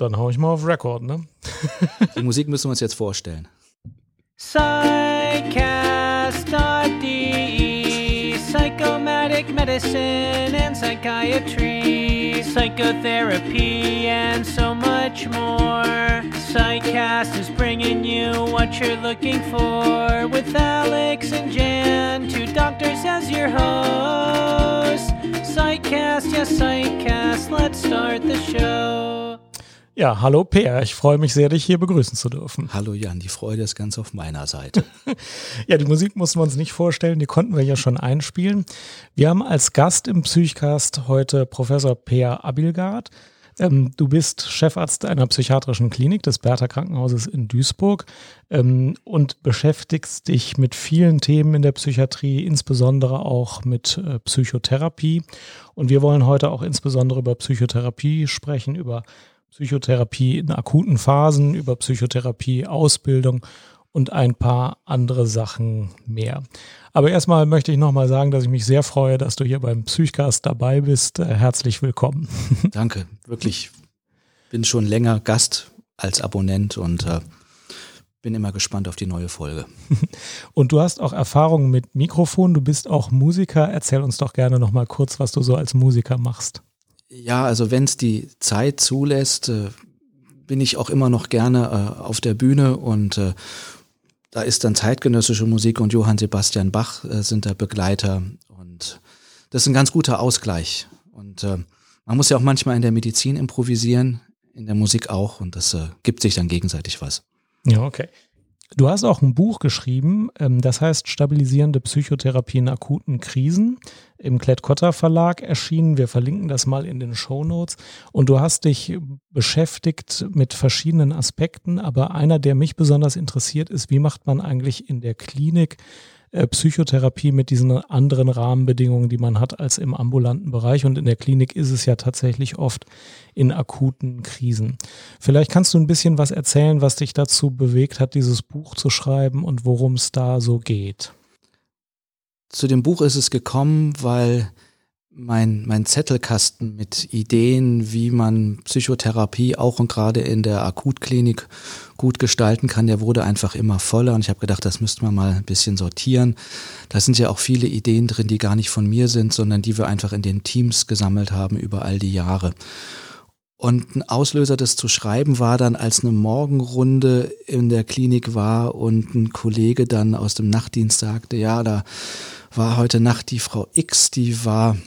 Dann hau ich mal auf Record, ne? Die Musik müssen wir uns jetzt vorstellen. Psychcast.de Psychomatic Medicine and Psychiatry Psychotherapy and so much more Psychcast is bringing you what you're looking for With Alex and Jan, two doctors as your hosts Psychcast, yes Psychcast, let's start the show Ja, hallo Peer, ich freue mich sehr, dich hier begrüßen zu dürfen. Hallo Jan, die Freude ist ganz auf meiner Seite. ja, die Musik mussten wir uns nicht vorstellen, die konnten wir ja schon einspielen. Wir haben als Gast im Psychcast heute Professor Peer Abilgard. Ähm, du bist Chefarzt einer psychiatrischen Klinik des Bertha Krankenhauses in Duisburg ähm, und beschäftigst dich mit vielen Themen in der Psychiatrie, insbesondere auch mit äh, Psychotherapie. Und wir wollen heute auch insbesondere über Psychotherapie sprechen, über Psychotherapie in akuten Phasen, über Psychotherapie, Ausbildung und ein paar andere Sachen mehr. Aber erstmal möchte ich nochmal sagen, dass ich mich sehr freue, dass du hier beim Psychcast dabei bist. Äh, herzlich willkommen. Danke, wirklich. Bin schon länger Gast als Abonnent und äh, bin immer gespannt auf die neue Folge. Und du hast auch Erfahrungen mit Mikrofon, du bist auch Musiker. Erzähl uns doch gerne nochmal kurz, was du so als Musiker machst. Ja, also wenn es die Zeit zulässt, äh, bin ich auch immer noch gerne äh, auf der Bühne und äh, da ist dann zeitgenössische Musik und Johann Sebastian Bach äh, sind da Begleiter und das ist ein ganz guter Ausgleich. Und äh, man muss ja auch manchmal in der Medizin improvisieren, in der Musik auch und das äh, gibt sich dann gegenseitig was. Ja, okay. Du hast auch ein Buch geschrieben, ähm, das heißt Stabilisierende Psychotherapie in akuten Krisen, im Klett-Cotta Verlag erschienen. Wir verlinken das mal in den Show Notes. Und du hast dich beschäftigt mit verschiedenen Aspekten, aber einer, der mich besonders interessiert, ist, wie macht man eigentlich in der Klinik Psychotherapie mit diesen anderen Rahmenbedingungen, die man hat als im ambulanten Bereich. Und in der Klinik ist es ja tatsächlich oft in akuten Krisen. Vielleicht kannst du ein bisschen was erzählen, was dich dazu bewegt hat, dieses Buch zu schreiben und worum es da so geht. Zu dem Buch ist es gekommen, weil mein, mein Zettelkasten mit Ideen, wie man Psychotherapie auch und gerade in der Akutklinik gut gestalten kann, der wurde einfach immer voller und ich habe gedacht, das müsste man mal ein bisschen sortieren. Da sind ja auch viele Ideen drin, die gar nicht von mir sind, sondern die wir einfach in den Teams gesammelt haben über all die Jahre. Und ein Auslöser, das zu schreiben, war dann, als eine Morgenrunde in der Klinik war und ein Kollege dann aus dem Nachtdienst sagte, ja, da war heute Nacht die Frau X, die war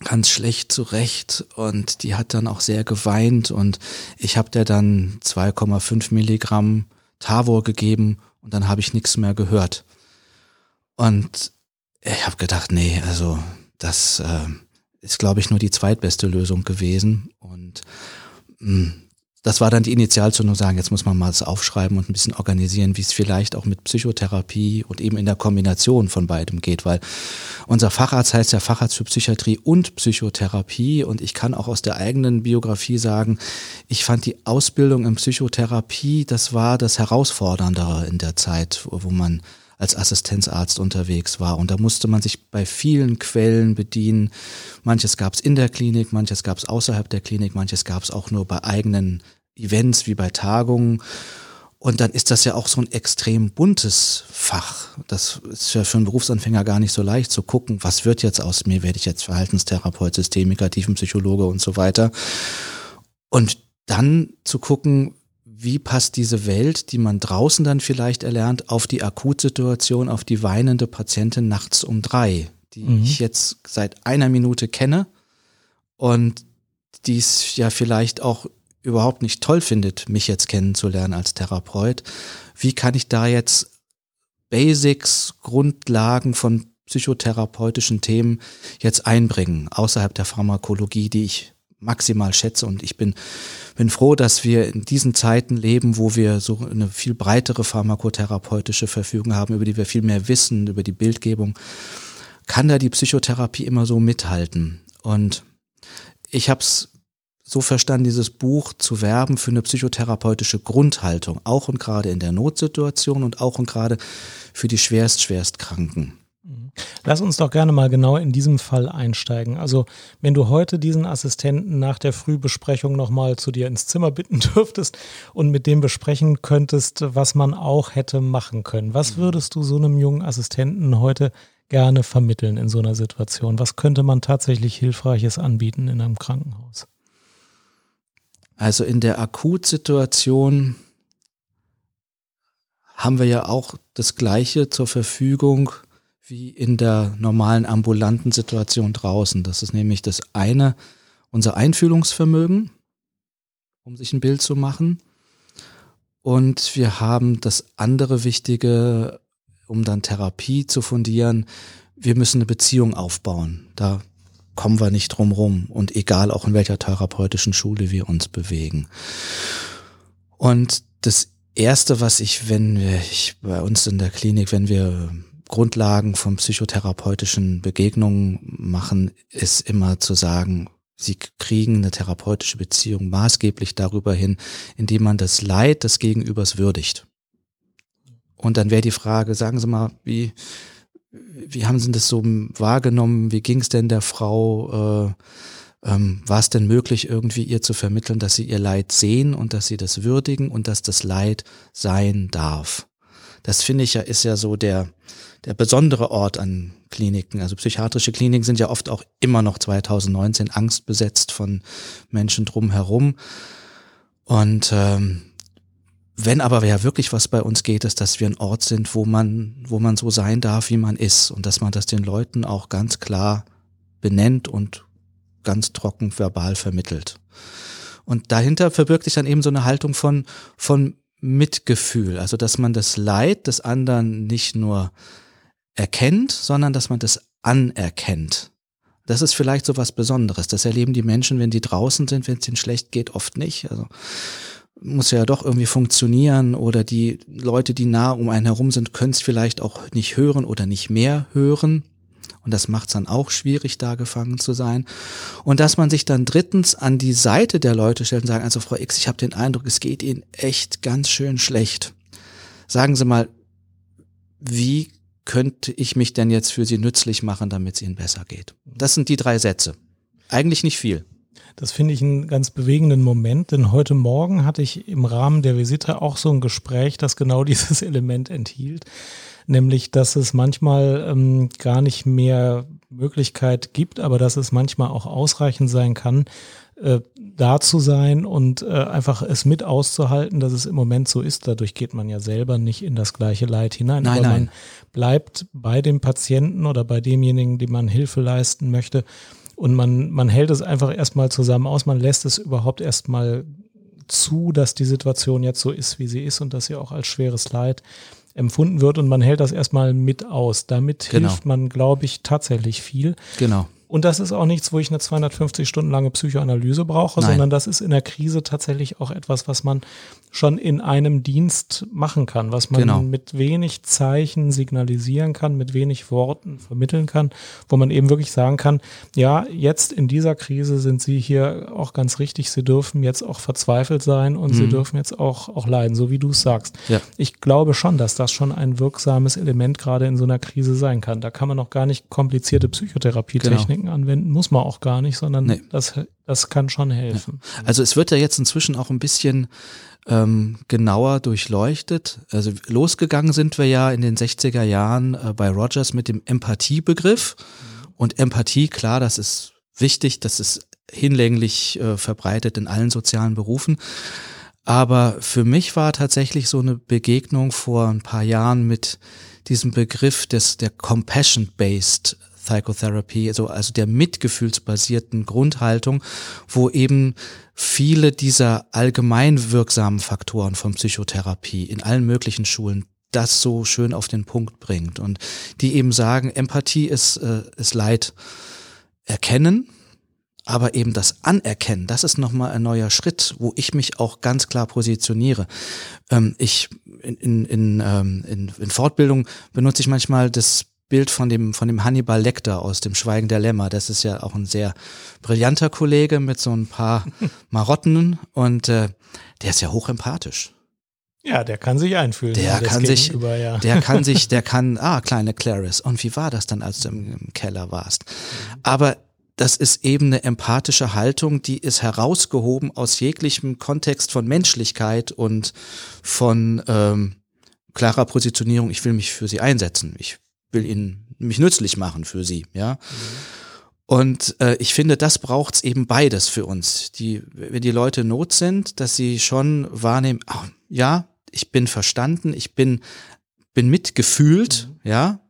ganz schlecht zurecht und die hat dann auch sehr geweint und ich habe der dann 2,5 Milligramm Tavor gegeben und dann habe ich nichts mehr gehört. Und ich habe gedacht, nee, also das äh, ist, glaube ich, nur die zweitbeste Lösung gewesen. Und mh, mm, das war dann die Initialzündung, sagen, jetzt muss man mal das aufschreiben und ein bisschen organisieren, wie es vielleicht auch mit Psychotherapie und eben in der Kombination von beidem geht, weil unser Facharzt heißt ja Facharzt für Psychiatrie und Psychotherapie und ich kann auch aus der eigenen Biografie sagen, ich fand die Ausbildung in Psychotherapie, das war das Herausforderndere in der Zeit, wo man als Assistenzarzt unterwegs war. Und da musste man sich bei vielen Quellen bedienen. Manches gab es in der Klinik, manches gab es außerhalb der Klinik, manches gab es auch nur bei eigenen Events wie bei Tagungen. Und dann ist das ja auch so ein extrem buntes Fach. Das ist ja für einen Berufsanfänger gar nicht so leicht zu gucken, was wird jetzt aus mir? Werde ich jetzt Verhaltenstherapeut, Systemiker, Tiefenpsychologe und so weiter? Und dann zu gucken, wie passt diese Welt, die man draußen dann vielleicht erlernt, auf die Akutsituation, auf die weinende Patientin nachts um drei, die mhm. ich jetzt seit einer Minute kenne und die es ja vielleicht auch überhaupt nicht toll findet, mich jetzt kennenzulernen als Therapeut. Wie kann ich da jetzt Basics, Grundlagen von psychotherapeutischen Themen jetzt einbringen, außerhalb der Pharmakologie, die ich maximal schätze. Und ich bin, bin froh, dass wir in diesen Zeiten leben, wo wir so eine viel breitere pharmakotherapeutische Verfügung haben, über die wir viel mehr wissen, über die Bildgebung. Kann da die Psychotherapie immer so mithalten? Und ich habe es so verstanden, dieses Buch zu werben für eine psychotherapeutische Grundhaltung, auch und gerade in der Notsituation und auch und gerade für die schwerst, schwerst Kranken. Mhm. Lass uns doch gerne mal genau in diesem Fall einsteigen. Also, wenn du heute diesen Assistenten nach der Frühbesprechung nochmal zu dir ins Zimmer bitten dürftest und mit dem besprechen könntest, was man auch hätte machen können, was mhm. würdest du so einem jungen Assistenten heute gerne vermitteln in so einer Situation? Was könnte man tatsächlich Hilfreiches anbieten in einem Krankenhaus? Also in der Akutsituation haben wir ja auch das Gleiche zur Verfügung wie in der normalen ambulanten Situation draußen. Das ist nämlich das eine, unser Einfühlungsvermögen, um sich ein Bild zu machen. Und wir haben das andere Wichtige, um dann Therapie zu fundieren. Wir müssen eine Beziehung aufbauen. Da kommen wir nicht drum rum. Und egal auch in welcher therapeutischen Schule wir uns bewegen. Und das erste, was ich, wenn wir, ich bei uns in der Klinik, wenn wir Grundlagen von psychotherapeutischen Begegnungen machen, ist immer zu sagen, sie kriegen eine therapeutische Beziehung maßgeblich darüber hin, indem man das Leid des Gegenübers würdigt. Und dann wäre die Frage, sagen Sie mal, wie, wie haben Sie das so wahrgenommen? Wie ging es denn der Frau? Äh, ähm, war es denn möglich, irgendwie ihr zu vermitteln, dass sie ihr Leid sehen und dass sie das würdigen und dass das Leid sein darf? Das finde ich ja, ist ja so der, der besondere Ort an Kliniken. Also psychiatrische Kliniken sind ja oft auch immer noch 2019 angstbesetzt von Menschen drumherum. Und ähm, wenn aber ja wirklich was bei uns geht, ist, dass wir ein Ort sind, wo man, wo man so sein darf, wie man ist und dass man das den Leuten auch ganz klar benennt und ganz trocken verbal vermittelt. Und dahinter verbirgt sich dann eben so eine Haltung von, von Mitgefühl, also dass man das Leid des anderen nicht nur erkennt, sondern dass man das anerkennt. Das ist vielleicht so was Besonderes. Das erleben die Menschen, wenn die draußen sind, wenn es ihnen schlecht geht, oft nicht. Also muss ja doch irgendwie funktionieren oder die Leute, die nah um einen herum sind, können es vielleicht auch nicht hören oder nicht mehr hören. Und das macht es dann auch schwierig, da gefangen zu sein. Und dass man sich dann drittens an die Seite der Leute stellt und sagt, also Frau X, ich habe den Eindruck, es geht Ihnen echt ganz schön schlecht. Sagen Sie mal, wie könnte ich mich denn jetzt für Sie nützlich machen, damit es Ihnen besser geht? Das sind die drei Sätze. Eigentlich nicht viel. Das finde ich einen ganz bewegenden Moment, denn heute Morgen hatte ich im Rahmen der Visite auch so ein Gespräch, das genau dieses Element enthielt, nämlich dass es manchmal ähm, gar nicht mehr Möglichkeit gibt, aber dass es manchmal auch ausreichend sein kann, äh, da zu sein und äh, einfach es mit auszuhalten, dass es im Moment so ist. Dadurch geht man ja selber nicht in das gleiche Leid hinein. Nein, aber nein. man bleibt bei dem Patienten oder bei demjenigen, dem man Hilfe leisten möchte, und man, man hält es einfach erstmal zusammen aus, man lässt es überhaupt erstmal zu, dass die Situation jetzt so ist, wie sie ist und dass sie auch als schweres Leid empfunden wird und man hält das erstmal mit aus. Damit Genau. hilft man, glaube ich, tatsächlich viel. Genau. Und das ist auch nichts, wo ich eine 250 Stunden lange Psychoanalyse brauche, Nein. sondern das ist in der Krise tatsächlich auch etwas, was man schon in einem Dienst machen kann, was man Genau. mit wenig Zeichen signalisieren kann, mit wenig Worten vermitteln kann, wo man eben wirklich sagen kann, ja, jetzt in dieser Krise sind Sie hier auch ganz richtig, Sie dürfen jetzt auch verzweifelt sein und Sie Mhm. dürfen jetzt auch, auch leiden, so wie du es sagst. Ja. Ich glaube schon, dass das schon ein wirksames Element gerade in so einer Krise sein kann. Da kann man auch gar nicht komplizierte Psychotherapietechniken anwenden, muss man auch gar nicht, sondern Nee. das, das kann schon helfen. Also es wird ja jetzt inzwischen auch ein bisschen ähm, genauer durchleuchtet. Also losgegangen sind wir ja in den 60er Jahren äh, bei Rogers mit dem Empathiebegriff. Und Empathie, klar, das ist wichtig, das ist hinlänglich äh, verbreitet in allen sozialen Berufen. Aber für mich war tatsächlich so eine Begegnung vor ein paar Jahren mit diesem Begriff des, der Compassion-Based Psychotherapy, also, also der mitgefühlsbasierten Grundhaltung, wo eben viele dieser allgemein wirksamen Faktoren von Psychotherapie in allen möglichen Schulen das so schön auf den Punkt bringt und die eben sagen, Empathie ist, äh, ist Leid erkennen, aber eben das Anerkennen, das ist nochmal ein neuer Schritt, wo ich mich auch ganz klar positioniere. Ähm, ich in, in, in, ähm, in, in Fortbildung benutze ich manchmal das Bild von dem, von dem Hannibal Lecter aus dem Schweigen der Lämmer. Das ist ja auch ein sehr brillanter Kollege mit so ein paar Marotten und äh, der ist ja hochempathisch. Ja, der kann sich einfühlen. Der das kann sich, ja. der kann sich, der kann, ah, kleine Clarice. Und wie war das dann, als du im, im Keller warst? Aber das ist eben eine empathische Haltung, die ist herausgehoben aus jeglichem Kontext von Menschlichkeit und von ähm, klarer Positionierung. Ich will mich für sie einsetzen. Ich will ihnen mich nützlich machen für sie, ja. Und äh, ich finde, das braucht's eben beides für uns. Die, wenn die Leute in Not sind, dass sie schon wahrnehmen, ah, ja, ich bin verstanden, ich bin, bin mitgefühlt, mhm. ja.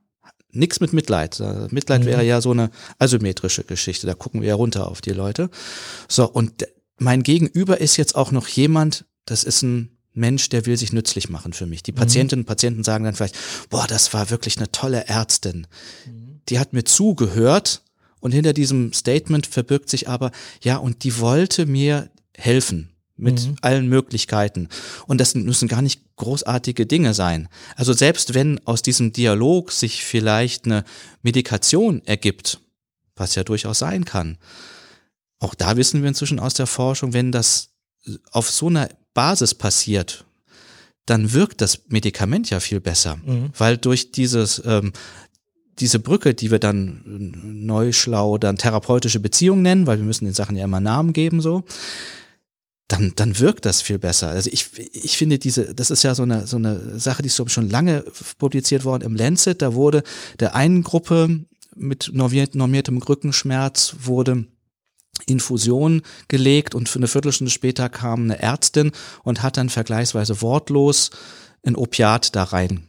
Nix mit Mitleid. Äh, Mitleid mhm. wäre ja so eine asymmetrische Geschichte. Da gucken wir ja runter auf die Leute. So, und mein Gegenüber ist jetzt auch noch jemand, das ist ein Mensch, der will sich nützlich machen für mich. Die mhm. Patientinnen und Patienten sagen dann vielleicht, boah, das war wirklich eine tolle Ärztin. Die hat mir zugehört und hinter diesem Statement verbirgt sich aber, ja, und die wollte mir helfen mit mhm. allen Möglichkeiten. Und das müssen gar nicht großartige Dinge sein. Also selbst wenn aus diesem Dialog sich vielleicht eine Medikation ergibt, was ja durchaus sein kann, auch da wissen wir inzwischen aus der Forschung, wenn das auf so einer Basis passiert, dann wirkt das Medikament ja viel besser, mhm. weil durch dieses ähm, diese Brücke, die wir dann neu schlau dann therapeutische Beziehung nennen, weil wir müssen den Sachen ja immer Namen geben so, dann, dann wirkt das viel besser. Also ich, ich finde diese, das ist ja so eine, so eine Sache, die ist schon lange publiziert worden im Lancet. Da wurde der einen Gruppe mit normiertem Rückenschmerz wurde Infusion gelegt und für eine Viertelstunde später kam eine Ärztin und hat dann vergleichsweise wortlos ein Opiat da rein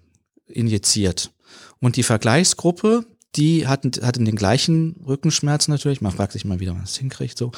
injiziert. Und die Vergleichsgruppe, die hatten, hatten den gleichen Rückenschmerz natürlich. Man fragt sich mal wieder, was es hinkriegt, so.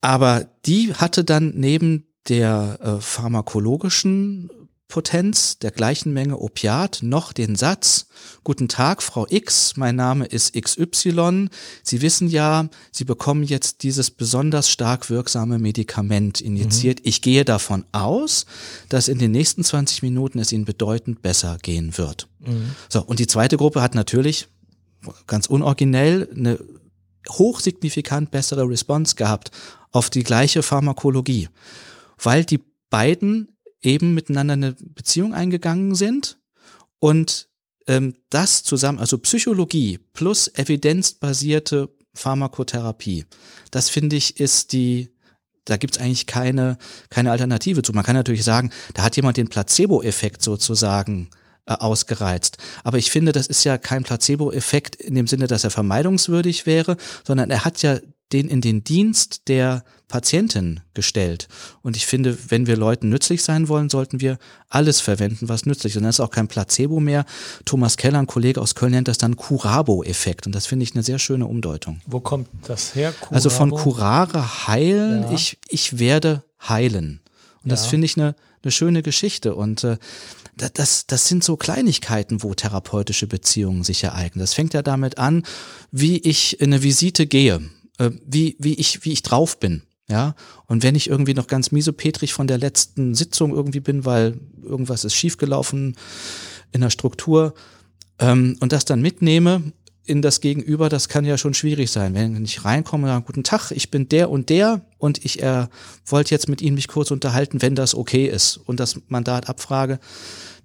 Aber die hatte dann neben der äh, pharmakologischen Potenz der gleichen Menge Opiat noch den Satz, Guten Tag, Frau X, mein Name ist XY. Sie wissen ja, Sie bekommen jetzt dieses besonders stark wirksame Medikament injiziert. Mhm. Ich gehe davon aus, dass in den nächsten 20 Minuten es Ihnen bedeutend besser gehen wird. Mhm. So, und die zweite Gruppe hat natürlich ganz unoriginell eine hochsignifikant bessere Response gehabt auf die gleiche Pharmakologie, weil die beiden eben miteinander eine Beziehung eingegangen sind und ähm, das zusammen, also Psychologie plus evidenzbasierte Pharmakotherapie, das finde ich ist die, da gibt's eigentlich keine, keine Alternative zu. Man kann natürlich sagen, da hat jemand den Placebo-Effekt sozusagen äh, ausgereizt. Aber ich finde, das ist ja kein Placebo-Effekt in dem Sinne, dass er vermeidungswürdig wäre, sondern er hat ja den in den Dienst der Patientin gestellt. Und ich finde, wenn wir Leuten nützlich sein wollen, sollten wir alles verwenden, was nützlich ist. Und das ist auch kein Placebo mehr. Thomas Keller, ein Kollege aus Köln, nennt das dann Curabo-Effekt. Und das finde ich eine sehr schöne Umdeutung. Wo kommt das her? Curabo? Also von curare heilen, ja. ich, ich werde heilen. Und ja. das finde ich eine, eine schöne Geschichte. Und äh, das, das sind so Kleinigkeiten, wo therapeutische Beziehungen sich ereignen. Das fängt ja damit an, wie ich in eine Visite gehe äh, wie, wie, ich, wie ich drauf bin. Ja, und wenn ich irgendwie noch ganz miesopetrig von der letzten Sitzung irgendwie bin, weil irgendwas ist schiefgelaufen in der Struktur ähm, und das dann mitnehme in das Gegenüber, das kann ja schon schwierig sein. Wenn ich reinkomme, ja, guten Tag, ich bin der und der und ich äh, wollte jetzt mit Ihnen mich kurz unterhalten, wenn das okay ist und das Mandat abfrage,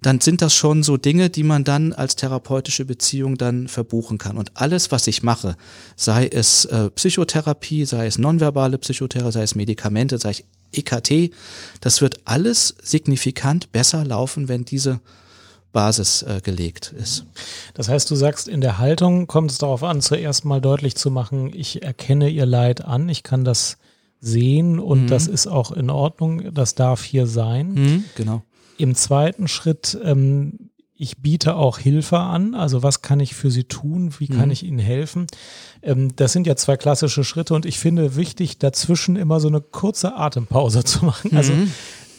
dann sind das schon so Dinge, die man dann als therapeutische Beziehung dann verbuchen kann. Und alles, was ich mache, sei es äh, Psychotherapie, sei es nonverbale Psychotherapie, sei es Medikamente, sei es EKT, das wird alles signifikant besser laufen, wenn diese Basis äh, gelegt ist. Das heißt, du sagst, in der Haltung kommt es darauf an, zuerst mal deutlich zu machen, ich erkenne ihr Leid an, ich kann das sehen und mhm. das ist auch in Ordnung, das darf hier sein. Mhm, genau. Im zweiten Schritt, ähm, ich biete auch Hilfe an. Also was kann ich für Sie tun? Wie kann mhm. ich Ihnen helfen? Ähm, das sind ja zwei klassische Schritte und ich finde wichtig, dazwischen immer so eine kurze Atempause zu machen. Also mhm.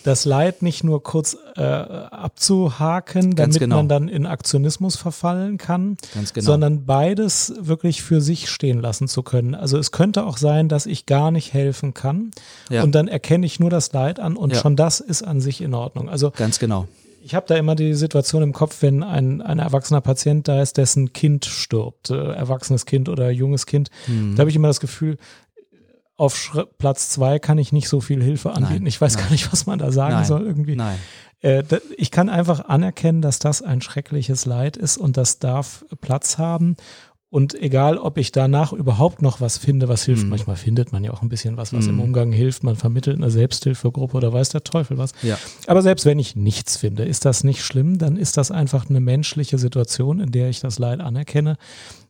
Das Leid nicht nur kurz äh, abzuhaken, damit genau. man dann in Aktionismus verfallen kann, genau. sondern beides wirklich für sich stehen lassen zu können. Also es könnte auch sein, dass ich gar nicht helfen kann ja. und dann erkenne ich nur das Leid an und ja. schon das ist an sich in Ordnung. Also ganz genau. Ich habe da immer die Situation im Kopf, wenn ein, ein erwachsener Patient da ist, dessen Kind stirbt, äh, erwachsenes Kind oder junges Kind, mhm. da habe ich immer das Gefühl, auf Schri Platz zwei kann ich nicht so viel Hilfe anbieten. Nein, ich weiß nein. gar nicht, was man da sagen Nein, soll irgendwie. Nein. Äh, ich kann einfach anerkennen, dass das ein schreckliches Leid ist und das darf Platz haben. Und egal, ob ich danach überhaupt noch was finde, was hilft, Mhm. manchmal findet man ja auch ein bisschen was, was Mhm. im Umgang hilft. Man vermittelt eine Selbsthilfegruppe oder weiß der Teufel was. Ja. Aber selbst wenn ich nichts finde, ist das nicht schlimm, dann ist das einfach eine menschliche Situation, in der ich das Leid anerkenne.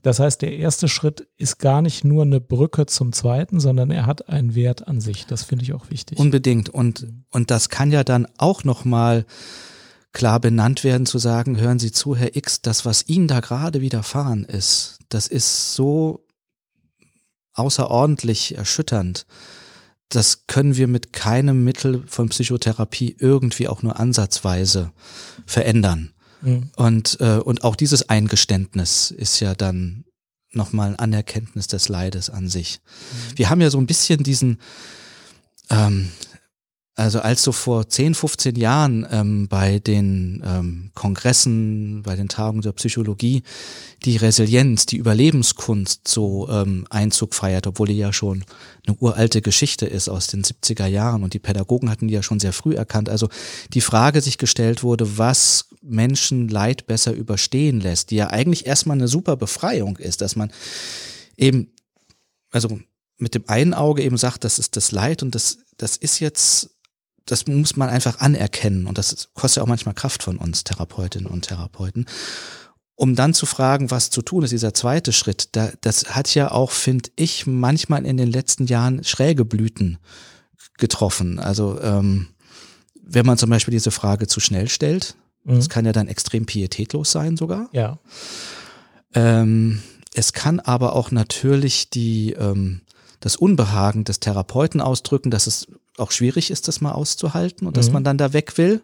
Das heißt, der erste Schritt ist gar nicht nur eine Brücke zum zweiten, sondern er hat einen Wert an sich. Das finde ich auch wichtig. Unbedingt. Und, und das kann ja dann auch nochmal klar benannt werden, zu sagen, hören Sie zu, Herr X, das, was Ihnen da gerade widerfahren ist, das ist so außerordentlich erschütternd. Das können wir mit keinem Mittel von Psychotherapie irgendwie auch nur ansatzweise verändern. Mhm. Und, äh, und auch dieses Eingeständnis ist ja dann nochmal ein Anerkenntnis des Leides an sich. Wir haben ja so ein bisschen diesen, ähm, also als so vor 10, 15 Jahren ähm, bei den ähm, Kongressen, bei den Tagungen der Psychologie die Resilienz, die Überlebenskunst so ähm, Einzug feiert, obwohl die ja schon eine uralte Geschichte ist aus den 70er Jahren und die Pädagogen hatten die ja schon sehr früh erkannt. Also die Frage sich gestellt wurde, was Menschen Leid besser überstehen lässt, die ja eigentlich erstmal eine super Befreiung ist, dass man eben, also mit dem einen Auge eben sagt, das ist das Leid und das, das ist jetzt, das muss man einfach anerkennen und das kostet ja auch manchmal Kraft von uns Therapeutinnen und Therapeuten. Um dann zu fragen, was zu tun ist, dieser zweite Schritt, da, das hat ja auch, finde ich, manchmal in den letzten Jahren schräge Blüten getroffen. Also ähm, wenn man zum Beispiel diese Frage zu schnell stellt, Mhm. das kann ja dann extrem pietätlos sein sogar. Ja. Ähm, es kann aber auch natürlich die, ähm, das Unbehagen des Therapeuten ausdrücken, dass es auch schwierig ist, das mal auszuhalten und dass Mhm. man dann da weg will.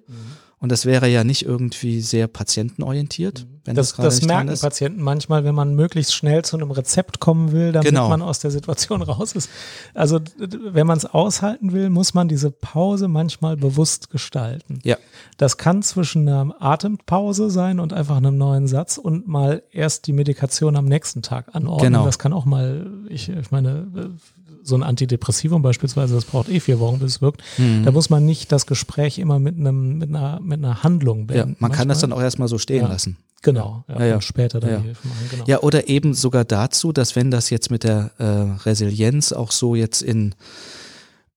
Und das wäre ja nicht irgendwie sehr patientenorientiert, wenn das, Das, das merken. Patienten manchmal, wenn man möglichst schnell zu einem Rezept kommen will, damit Genau. man aus der Situation raus ist. Also wenn man es aushalten will, muss man diese Pause manchmal bewusst gestalten. Ja. Das kann zwischen einer Atempause sein und einfach einem neuen Satz und mal erst die Medikation am nächsten Tag anordnen. Genau. Das kann auch mal, ich, ich meine, äh, so ein Antidepressivum beispielsweise, das braucht eh vier Wochen, bis es wirkt. Mhm. Da muss man nicht das Gespräch immer mit einem, mit einer, mit einer Handlung Ja, beenden. man kann das Manchmal- dann auch erstmal so stehen Ja. lassen. Genau, ja, Ja, ja. später dann Ja, ja. die Hilfe machen. Genau. Ja, oder eben sogar dazu, dass wenn das jetzt mit der äh, Resilienz auch so jetzt in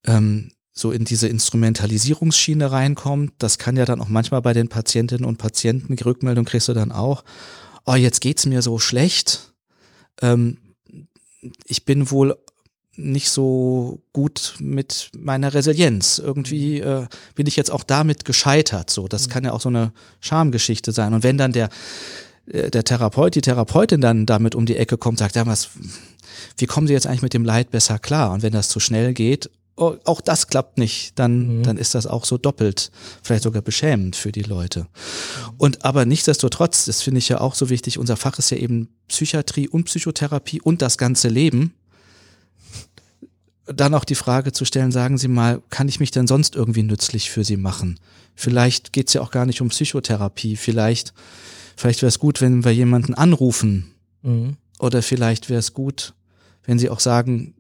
ähm, so in diese Instrumentalisierungsschiene reinkommt, das kann ja dann auch manchmal bei den Patientinnen und Patienten, die Rückmeldung kriegst du dann auch, oh, jetzt geht's mir so schlecht, ähm, ich bin wohl nicht so gut mit meiner Resilienz. Irgendwie äh, bin ich jetzt auch damit gescheitert. So, das kann ja auch so eine Schamgeschichte sein. Und wenn dann der äh, der Therapeut, die Therapeutin dann damit um die Ecke kommt, sagt, ja, was, wie kommen Sie jetzt eigentlich mit dem Leid besser klar? Und wenn das zu schnell geht, oh, auch das klappt nicht, dann, Mhm. dann ist das auch so doppelt, vielleicht sogar beschämend für die Leute. Und aber nichtsdestotrotz, das finde ich ja auch so wichtig, unser Fach ist ja eben Psychiatrie und Psychotherapie und das ganze Leben. Dann auch die Frage zu stellen, sagen Sie mal, kann ich mich denn sonst irgendwie nützlich für Sie machen? Vielleicht geht's ja auch gar nicht um Psychotherapie, vielleicht, vielleicht wäre es gut, wenn wir jemanden anrufen Mhm. oder vielleicht wäre es gut, wenn Sie auch sagen,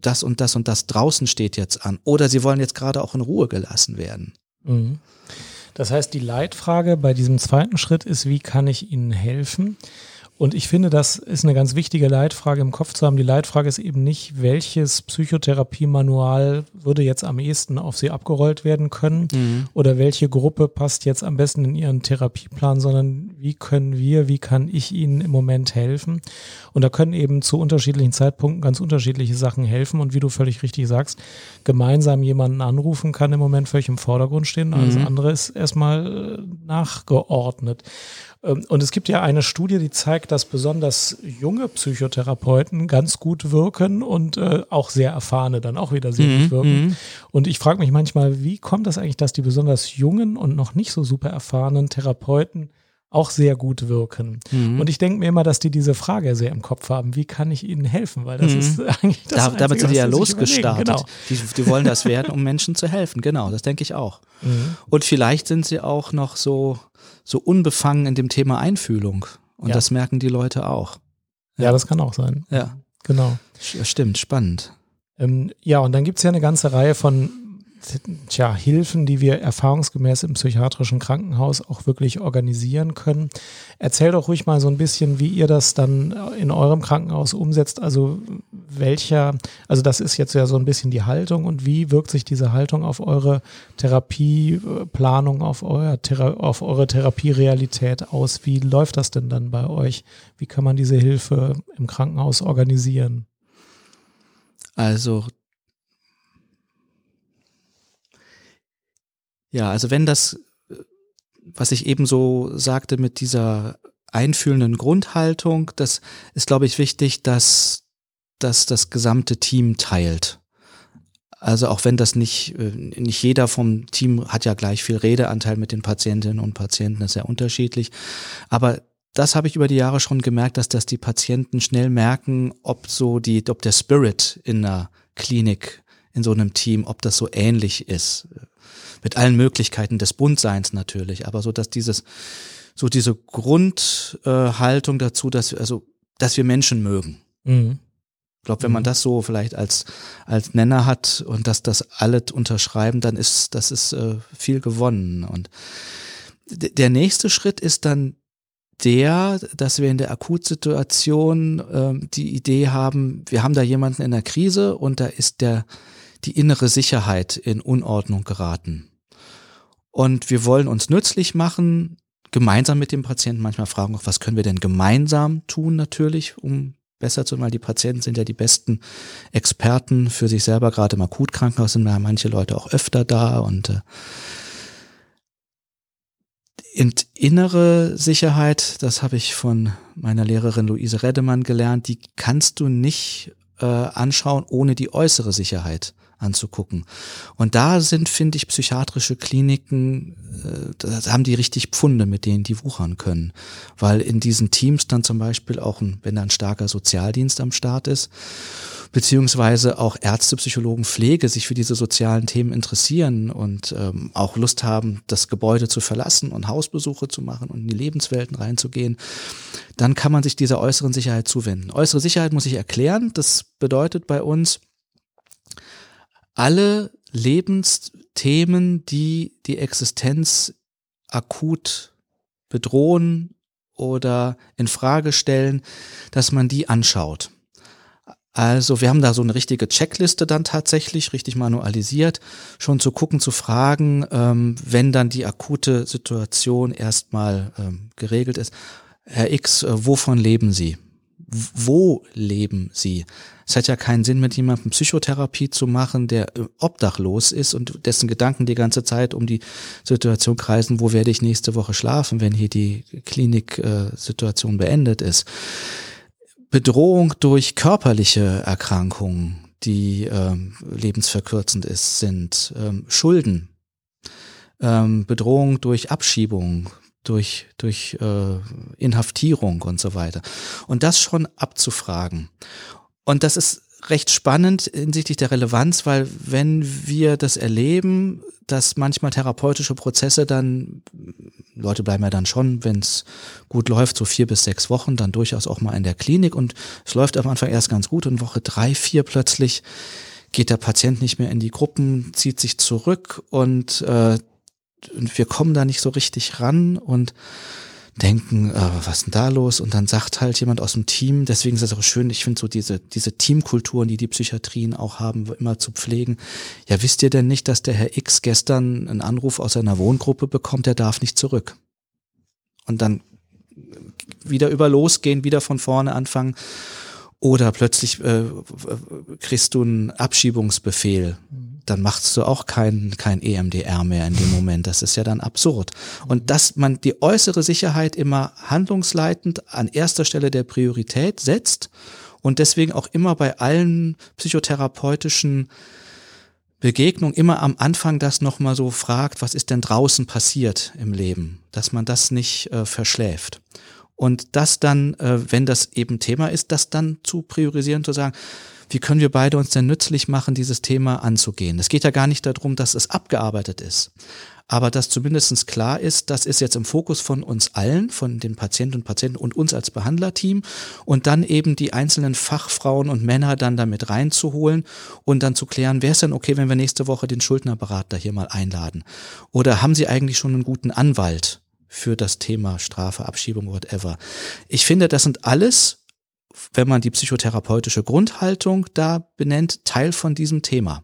das und das und das draußen steht jetzt an. Oder Sie wollen jetzt gerade auch in Ruhe gelassen werden. Mhm. Das heißt, die Leitfrage bei diesem zweiten Schritt ist, wie kann ich Ihnen helfen? Und ich finde, das ist eine ganz wichtige Leitfrage im Kopf zu haben. Die Leitfrage ist eben nicht, welches Psychotherapie-Manual würde jetzt am ehesten auf Sie abgerollt werden können oder welche Gruppe passt jetzt am besten in Ihren Therapieplan, sondern wie können wir, wie kann ich Ihnen im Moment helfen? Und da können eben zu unterschiedlichen Zeitpunkten ganz unterschiedliche Sachen helfen. Und wie du völlig richtig sagst, gemeinsam jemanden anrufen kann im Moment völlig im Vordergrund stehen. Alles andere ist erstmal äh, nachgeordnet. Ähm, Und es gibt ja eine Studie, die zeigt, dass besonders junge Psychotherapeuten ganz gut wirken und äh, auch sehr erfahrene dann auch wieder sehr gut wirken. Und ich frage mich manchmal, wie kommt das eigentlich, dass die besonders jungen und noch nicht so super erfahrenen Therapeuten auch sehr gut wirken. Mhm. Und ich denke mir immer, dass die diese Frage sehr im Kopf haben, wie kann ich ihnen helfen? Weil das ist eigentlich das Da, Einzige, damit sind die ja losgestartet. Genau. Die, die wollen das werden, um Menschen zu helfen. Genau, das denke ich auch. Mhm. Und vielleicht sind sie auch noch so, so unbefangen in dem Thema Einfühlung. Und Ja. das merken die Leute auch. Ja, das kann auch sein. Ja. Genau. Stimmt, spannend. Ähm, ja, und dann gibt es ja eine ganze Reihe von tja, Hilfen, die wir erfahrungsgemäß im psychiatrischen Krankenhaus auch wirklich organisieren können. Erzähl doch ruhig mal so ein bisschen, wie ihr das dann in eurem Krankenhaus umsetzt. Also welcher, also das ist jetzt ja so ein bisschen die Haltung und wie wirkt sich diese Haltung auf eure Therapieplanung, auf, euer auf eure Therapierealität aus? Wie läuft das denn dann bei euch? Wie kann man diese Hilfe im Krankenhaus organisieren? Also Ja, also wenn das, was ich eben so sagte mit dieser einfühlenden Grundhaltung, das ist, glaube ich, wichtig, dass, dass das gesamte Team teilt. Also auch wenn das nicht, äh, nicht jeder vom Team hat ja gleich viel Redeanteil mit den Patientinnen und Patienten, ist ja unterschiedlich. Aber das habe ich über die Jahre schon gemerkt, dass das die Patienten schnell merken, ob so die, ob der Spirit in einer Klinik, in so einem Team, ob das so ähnlich ist mit allen Möglichkeiten des Bundseins natürlich, aber so, dass dieses, so diese Grundhaltung äh, dazu, dass, also, dass wir Menschen mögen. Mhm. Ich glaube, wenn man mhm. das so vielleicht als, als Nenner hat und dass das alle unterschreiben, dann ist, das ist äh, viel gewonnen. Und der nächste Schritt ist dann der, dass wir in der Akutsituation äh, die Idee haben, wir haben da jemanden in der Krise und da ist der, die innere Sicherheit in Unordnung geraten. Und wir wollen uns nützlich machen, gemeinsam mit dem Patienten manchmal fragen, auch, was können wir denn gemeinsam tun natürlich, um besser zu, weil die Patienten sind ja die besten Experten für sich selber, gerade im Akutkrankenhaus sind ja manche Leute auch öfter da und äh, und innere Sicherheit, das habe ich von meiner Lehrerin Luise Reddemann gelernt, die kannst du nicht äh, anschauen ohne die äußere Sicherheit anzugucken. Und da sind, finde ich, psychiatrische Kliniken, äh, da haben die richtig Pfunde, mit denen die wuchern können. Weil in diesen Teams dann zum Beispiel auch, ein, wenn da ein starker Sozialdienst am Start ist, beziehungsweise auch Ärzte, Psychologen, Pflege sich für diese sozialen Themen interessieren und ähm, auch Lust haben, das Gebäude zu verlassen und Hausbesuche zu machen und in die Lebenswelten reinzugehen, dann kann man sich dieser äußeren Sicherheit zuwenden. Äußere Sicherheit muss ich erklären. Das bedeutet bei uns, alle Lebensthemen, die die Existenz akut bedrohen oder in Frage stellen, dass man die anschaut. Also wir haben da so eine richtige Checkliste dann tatsächlich, richtig manualisiert, schon zu gucken, zu fragen, ähm, wenn dann die akute Situation erstmal ähm, geregelt ist. Herr X, äh, wovon leben Sie? Wo leben sie? Es hat ja keinen Sinn, mit jemandem Psychotherapie zu machen, der äh, obdachlos ist und dessen Gedanken die ganze Zeit um die Situation kreisen, wo werde ich nächste Woche schlafen, wenn hier die Kliniksituation äh, beendet ist. Bedrohung durch körperliche Erkrankungen, die ähm, lebensverkürzend ist, sind ähm, Schulden, ähm, Bedrohung durch Abschiebung, durch, durch äh, Inhaftierung und so weiter. Und das schon abzufragen. Und das ist recht spannend hinsichtlich der Relevanz, weil wenn wir das erleben, dass manchmal therapeutische Prozesse dann, Leute bleiben ja dann schon, wenn es gut läuft, so vier bis sechs Wochen, dann durchaus auch mal in der Klinik und es läuft am Anfang erst ganz gut und Woche drei, vier plötzlich geht der Patient nicht mehr in die Gruppen, zieht sich zurück und äh, wir kommen da nicht so richtig ran und denken, äh, was ist denn da los? Und dann sagt halt jemand aus dem Team, deswegen ist es auch schön, ich finde so diese, diese Teamkulturen, die die Psychiatrien auch haben, immer zu pflegen. Ja, wisst ihr denn nicht, dass der Herr X gestern einen Anruf aus seiner Wohngruppe bekommt, der darf nicht zurück? Und dann wieder über losgehen, wieder von vorne anfangen. Oder plötzlich äh, kriegst du einen Abschiebungsbefehl. Dann machst du auch kein, kein EMDR mehr in dem Moment. Das ist ja dann absurd. Und dass man die äußere Sicherheit immer handlungsleitend an erster Stelle der Priorität setzt und deswegen auch immer bei allen psychotherapeutischen Begegnungen immer am Anfang das nochmal so fragt, was ist denn draußen passiert im Leben, dass man das nicht äh, verschläft. Und das dann, äh, wenn das eben Thema ist, das dann zu priorisieren, zu sagen, wie können wir beide uns denn nützlich machen, dieses Thema anzugehen. Es geht ja gar nicht darum, dass es abgearbeitet ist. aber dass zumindest klar ist, das ist jetzt im Fokus von uns allen, von den Patienten und Patienten und uns als Behandlerteam und dann eben die einzelnen Fachfrauen und Männer dann damit reinzuholen und dann zu klären, wäre es denn okay, wenn wir nächste Woche den Schuldnerberater hier mal einladen? Oder haben Sie eigentlich schon einen guten Anwalt für das Thema Strafe, Abschiebung, whatever? Ich finde, das sind alles, wenn man die psychotherapeutische Grundhaltung da benennt, Teil von diesem Thema.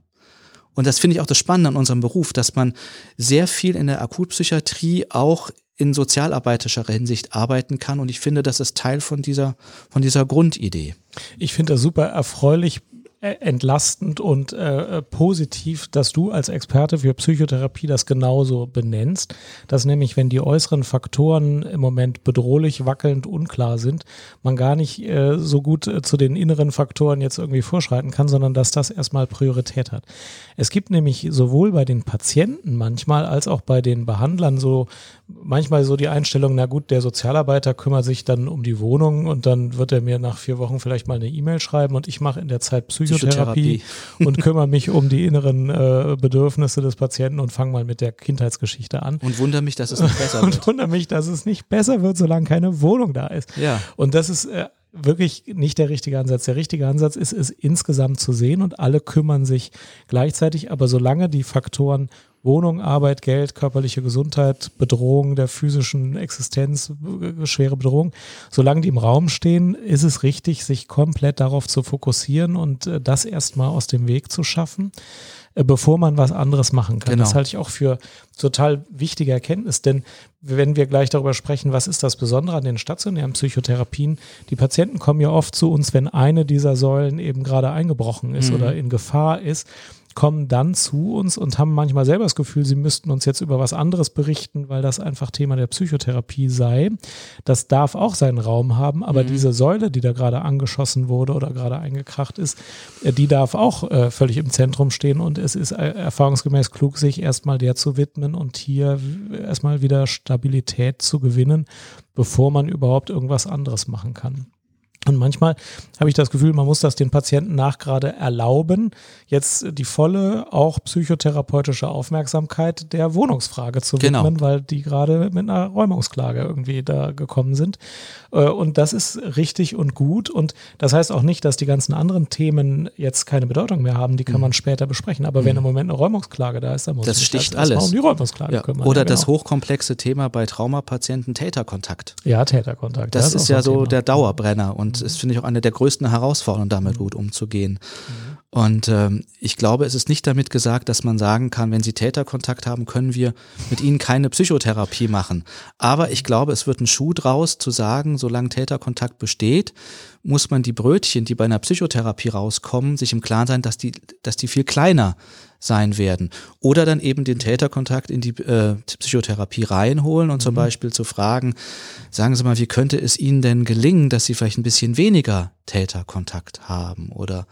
Und das finde ich auch das Spannende an unserem Beruf, dass man sehr viel in der Akutpsychiatrie auch in sozialarbeiterischer Hinsicht arbeiten kann. Und ich finde, das ist Teil von dieser, von dieser Grundidee. Ich finde das super erfreulich, entlastend und äh, positiv, dass du als Experte für Psychotherapie das genauso benennst, dass nämlich, wenn die äußeren Faktoren im Moment bedrohlich, wackelnd, unklar sind, man gar nicht äh, so gut äh, zu den inneren Faktoren jetzt irgendwie vorschreiten kann, sondern dass das erstmal Priorität hat. Es gibt nämlich sowohl bei den Patienten manchmal als auch bei den Behandlern so manchmal so die Einstellung, na gut, der Sozialarbeiter kümmert sich dann um die Wohnung und dann wird er mir nach vier Wochen vielleicht mal eine E-Mail schreiben und ich mache in der Zeit Psychotherapie, Psychotherapie. und kümmere mich um die inneren äh, Bedürfnisse des Patienten und fange mal mit der Kindheitsgeschichte an. Und wundere mich, dass es nicht besser wird. Und wundere mich, dass es nicht besser wird, solange keine Wohnung da ist. Ja. Und das ist äh, wirklich nicht der richtige Ansatz. Der richtige Ansatz ist es insgesamt zu sehen und alle kümmern sich gleichzeitig, aber solange die Faktoren Wohnung, Arbeit, Geld, körperliche Gesundheit, Bedrohung der physischen Existenz, schwere Bedrohung. Solange die im Raum stehen, ist es richtig, sich komplett darauf zu fokussieren und äh, das erstmal aus dem Weg zu schaffen, äh, bevor man was anderes machen kann. Genau. Das halte ich auch für total wichtige Erkenntnis, denn wenn wir gleich darüber sprechen, was ist das Besondere an den stationären Psychotherapien, die Patienten kommen ja oft zu uns, wenn eine dieser Säulen eben gerade eingebrochen ist mhm. oder in Gefahr ist kommen dann zu uns und haben manchmal selber das Gefühl, sie müssten uns jetzt über was anderes berichten, weil das einfach Thema der Psychotherapie sei. Das darf auch seinen Raum haben, aber mhm. diese Säule, die da gerade angeschossen wurde oder gerade eingekracht ist, äh, die darf auch äh, völlig im Zentrum stehen und es ist äh, erfahrungsgemäß klug, sich erstmal der zu widmen und hier erstmal wieder Stabilität zu gewinnen, bevor man überhaupt irgendwas anderes machen kann. Und manchmal habe ich das Gefühl, man muss das den Patienten nach gerade erlauben, jetzt die volle, auch psychotherapeutische Aufmerksamkeit der Wohnungsfrage zu genau. widmen, weil die gerade mit einer Räumungsklage irgendwie da gekommen sind. Äh, und das ist richtig und gut. Und das heißt auch nicht, dass die ganzen anderen Themen jetzt keine Bedeutung mehr haben. Die kann mhm. man später besprechen. Aber mhm. wenn im Moment eine Räumungsklage da ist, dann muss das man sticht alles. um die Räumungsklage ja. kümmern. Oder ja, genau. das hochkomplexe Thema bei Traumapatienten Täterkontakt. Ja, Täterkontakt. Das, das ist, ist ja so Thema. der Dauerbrenner. Und und mhm. ist, finde ich, auch eine der größten Herausforderungen, damit gut umzugehen. Mhm. Und ähm, ich glaube, es ist nicht damit gesagt, dass man sagen kann, wenn Sie Täterkontakt haben, können wir mit Ihnen keine Psychotherapie machen. Aber ich glaube, es wird ein Schuh draus zu sagen, solange Täterkontakt besteht, muss man die Brötchen, die bei einer Psychotherapie rauskommen, sich im Klaren sein, dass die, dass die viel kleiner sein werden. Oder dann eben den Täterkontakt in die äh, Psychotherapie reinholen und mhm. zum Beispiel zu fragen, sagen Sie mal, wie könnte es Ihnen denn gelingen, dass Sie vielleicht ein bisschen weniger Täterkontakt haben oder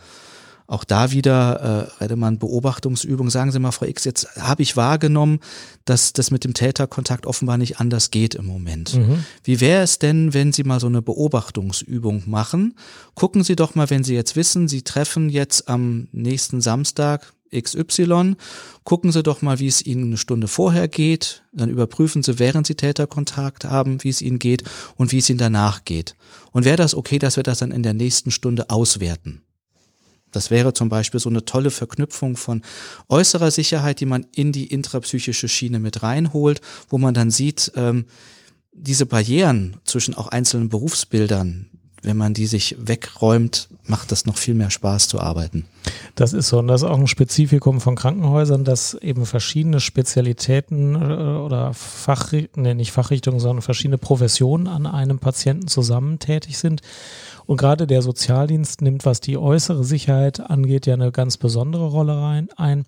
auch da wieder äh, Redemann Beobachtungsübung. Sagen Sie mal, Frau X, jetzt habe ich wahrgenommen, dass das mit dem Täterkontakt offenbar nicht anders geht im Moment. Mhm. Wie wäre es denn, wenn Sie mal so eine Beobachtungsübung machen? Gucken Sie doch mal, wenn Sie jetzt wissen, Sie treffen jetzt am nächsten Samstag XY, gucken Sie doch mal, wie es Ihnen eine Stunde vorher geht, dann überprüfen Sie, während Sie Täterkontakt haben, wie es Ihnen geht und wie es Ihnen danach geht. Und wäre das okay, dass wir das dann in der nächsten Stunde auswerten? Das wäre zum Beispiel so eine tolle Verknüpfung von äußerer Sicherheit, die man in die intrapsychische Schiene mit reinholt, wo man dann sieht, ähm, diese Barrieren zwischen auch einzelnen Berufsbildern, wenn man die sich wegräumt, macht das noch viel mehr Spaß zu arbeiten. Das ist so und das ist auch ein Spezifikum von Krankenhäusern, dass eben verschiedene Spezialitäten äh, oder Fach, nee, nicht Fachrichtungen, sondern verschiedene Professionen an einem Patienten zusammen tätig sind. Und gerade der Sozialdienst nimmt, was die äußere Sicherheit angeht, ja eine ganz besondere Rolle rein, ein.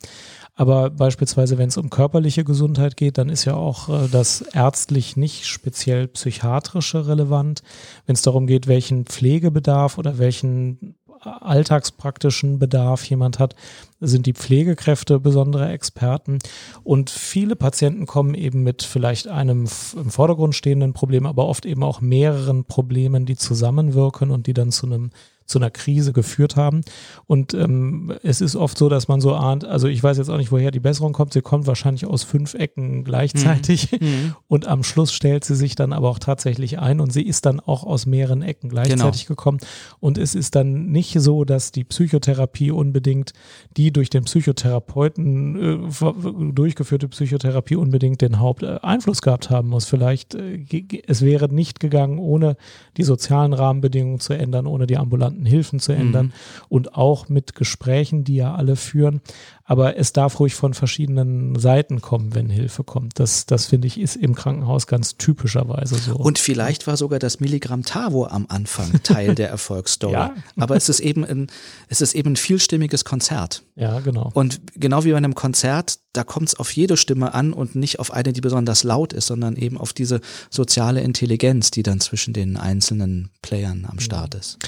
Aber beispielsweise, wenn es um körperliche Gesundheit geht, dann ist ja auch äh, das ärztlich nicht speziell psychiatrische relevant. Wenn es darum geht, welchen Pflegebedarf oder welchen alltagspraktischen Bedarf jemand hat, sind die Pflegekräfte besondere Experten und viele Patienten kommen eben mit vielleicht einem im Vordergrund stehenden Problem, aber oft eben auch mehreren Problemen, die zusammenwirken und die dann zu einem zu einer Krise geführt haben. Und ähm, es ist oft so, dass man so ahnt, also ich weiß jetzt auch nicht, woher die Besserung kommt. Sie kommt wahrscheinlich aus fünf Ecken gleichzeitig. Mhm. mhm. Und am Schluss stellt sie sich dann aber auch tatsächlich ein und sie ist dann auch aus mehreren Ecken gleichzeitig genau. gekommen. Und es ist dann nicht so, dass die Psychotherapie unbedingt, die durch den Psychotherapeuten äh, durchgeführte Psychotherapie unbedingt den Haupteinfluss gehabt haben muss. Vielleicht, äh, es wäre nicht gegangen, ohne die sozialen Rahmenbedingungen zu ändern, ohne die ambulanten relevanten Hilfen zu ändern mhm. und auch mit Gesprächen, die ja alle führen. Aber es darf ruhig von verschiedenen Seiten kommen, wenn Hilfe kommt. Das, das finde ich, ist im Krankenhaus ganz typischerweise so. Und vielleicht war sogar das Milligramm Tavo am Anfang Teil der Erfolgsstory. ja. Aber es ist eben ein, es ist eben ein vielstimmiges Konzert. Ja, genau. Und genau wie bei einem Konzert, da kommt es auf jede Stimme an und nicht auf eine, die besonders laut ist, sondern eben auf diese soziale Intelligenz, die dann zwischen den einzelnen Playern am Start ist.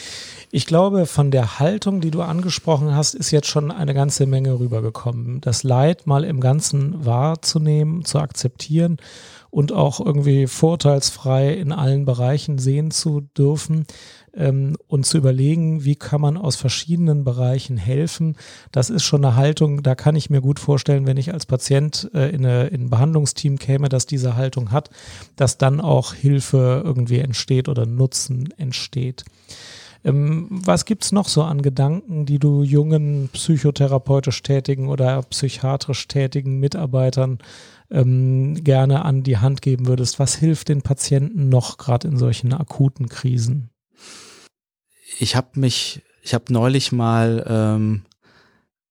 Ich glaube, von der Haltung, die du angesprochen hast, ist jetzt schon eine ganze Menge rübergekommen. Das Leid mal im Ganzen wahrzunehmen, zu akzeptieren und auch irgendwie vorteilsfrei in allen Bereichen sehen zu dürfen ähm, und zu überlegen, wie kann man aus verschiedenen Bereichen helfen. Das ist schon eine Haltung, da kann ich mir gut vorstellen, wenn ich als Patient äh, in, eine, in ein Behandlungsteam käme, das diese Haltung hat, dass dann auch Hilfe irgendwie entsteht oder Nutzen entsteht. Ähm, was gibt's noch so an Gedanken, die du jungen psychotherapeutisch tätigen oder psychiatrisch tätigen Mitarbeitern ähm, gerne an die Hand geben würdest? Was hilft den Patienten noch gerade in solchen akuten Krisen? Ich habe mich, ich habe neulich mal ähm,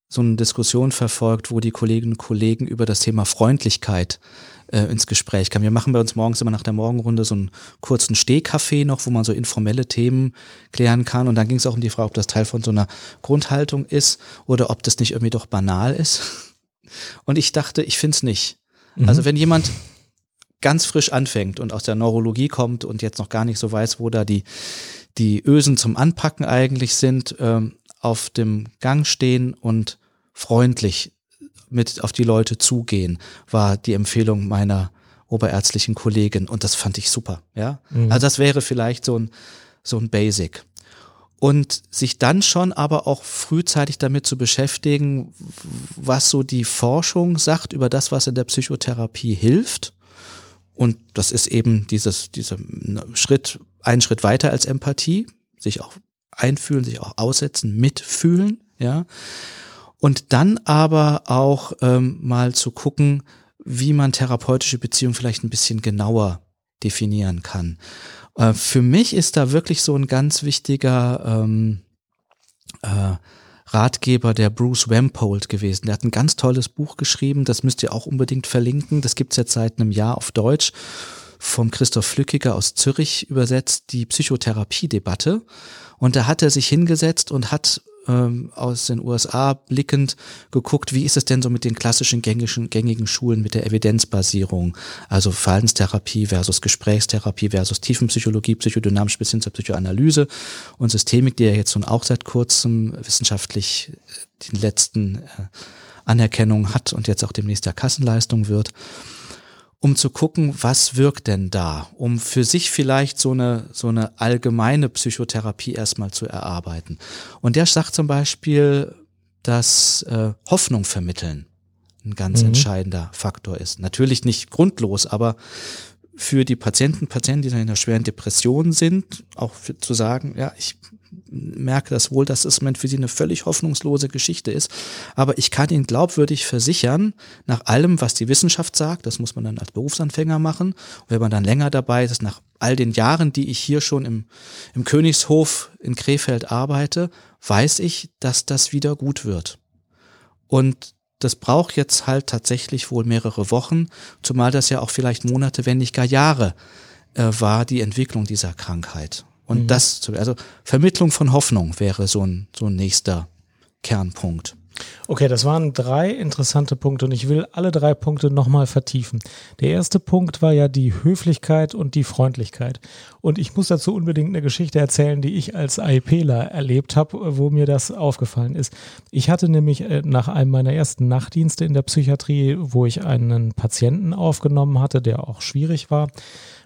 so eine Diskussion verfolgt, wo die Kolleginnen und Kollegen über das Thema Freundlichkeit äh, ins Gespräch kam. Wir machen bei uns morgens immer nach der Morgenrunde so einen kurzen Stehkaffee noch, wo man so informelle Themen klären kann. Und dann ging es auch um die Frage, ob das Teil von so einer Grundhaltung ist oder ob das nicht irgendwie doch banal ist. Und ich dachte, ich finde es nicht. Mhm. Also wenn jemand ganz frisch anfängt und aus der Neurologie kommt und jetzt noch gar nicht so weiß, wo da die, die Ösen zum Anpacken eigentlich sind, ähm, auf dem Gang stehen und freundlich mit auf die Leute zugehen, war die Empfehlung meiner oberärztlichen Kollegin und das fand ich super, ja. Mhm. Also das wäre vielleicht so ein, so ein Basic. Und sich dann schon aber auch frühzeitig damit zu beschäftigen, was so die Forschung sagt über das, was in der Psychotherapie hilft. Und das ist eben dieses, dieser Schritt, ein Schritt weiter als Empathie, sich auch einfühlen, sich auch aussetzen, mitfühlen, ja. Und dann aber auch ähm, mal zu gucken, wie man therapeutische Beziehungen vielleicht ein bisschen genauer definieren kann. Äh, für mich ist da wirklich so ein ganz wichtiger ähm, äh, Ratgeber der Bruce Wampold gewesen. Der hat ein ganz tolles Buch geschrieben, das müsst ihr auch unbedingt verlinken. Das gibt's jetzt seit einem Jahr auf Deutsch vom Christoph Flückiger aus Zürich übersetzt, die Psychotherapie-Debatte. Und da hat er sich hingesetzt und hat ähm, aus den USA blickend geguckt, wie ist es denn so mit den klassischen gängigen, gängigen Schulen mit der Evidenzbasierung, also Verhaltenstherapie versus Gesprächstherapie versus Tiefenpsychologie, Psychodynamik bis hin zur Psychoanalyse und Systemik, die ja jetzt nun auch seit kurzem wissenschaftlich äh, die letzten äh, Anerkennung hat und jetzt auch demnächst der Kassenleistung wird um zu gucken, was wirkt denn da, um für sich vielleicht so eine, so eine allgemeine Psychotherapie erstmal zu erarbeiten. Und der sagt zum Beispiel, dass äh, Hoffnung vermitteln ein ganz mhm. entscheidender Faktor ist. Natürlich nicht grundlos, aber für die Patienten, Patienten, die in einer schweren Depression sind, auch für, zu sagen, ja, ich merke das wohl, dass es für sie eine völlig hoffnungslose Geschichte ist. Aber ich kann Ihnen glaubwürdig versichern, nach allem, was die Wissenschaft sagt, das muss man dann als Berufsanfänger machen. Und wenn man dann länger dabei ist, nach all den Jahren, die ich hier schon im, im Königshof in Krefeld arbeite, weiß ich, dass das wieder gut wird. Und das braucht jetzt halt tatsächlich wohl mehrere Wochen, zumal das ja auch vielleicht Monate, wenn nicht gar Jahre äh, war, die Entwicklung dieser Krankheit. Und mhm. das, also Vermittlung von Hoffnung wäre so ein, so ein nächster Kernpunkt. Okay, das waren drei interessante Punkte und ich will alle drei Punkte nochmal vertiefen. Der erste Punkt war ja die Höflichkeit und die Freundlichkeit. Und ich muss dazu unbedingt eine Geschichte erzählen, die ich als AIPler erlebt habe, wo mir das aufgefallen ist. Ich hatte nämlich äh, nach einem meiner ersten Nachtdienste in der Psychiatrie, wo ich einen Patienten aufgenommen hatte, der auch schwierig war,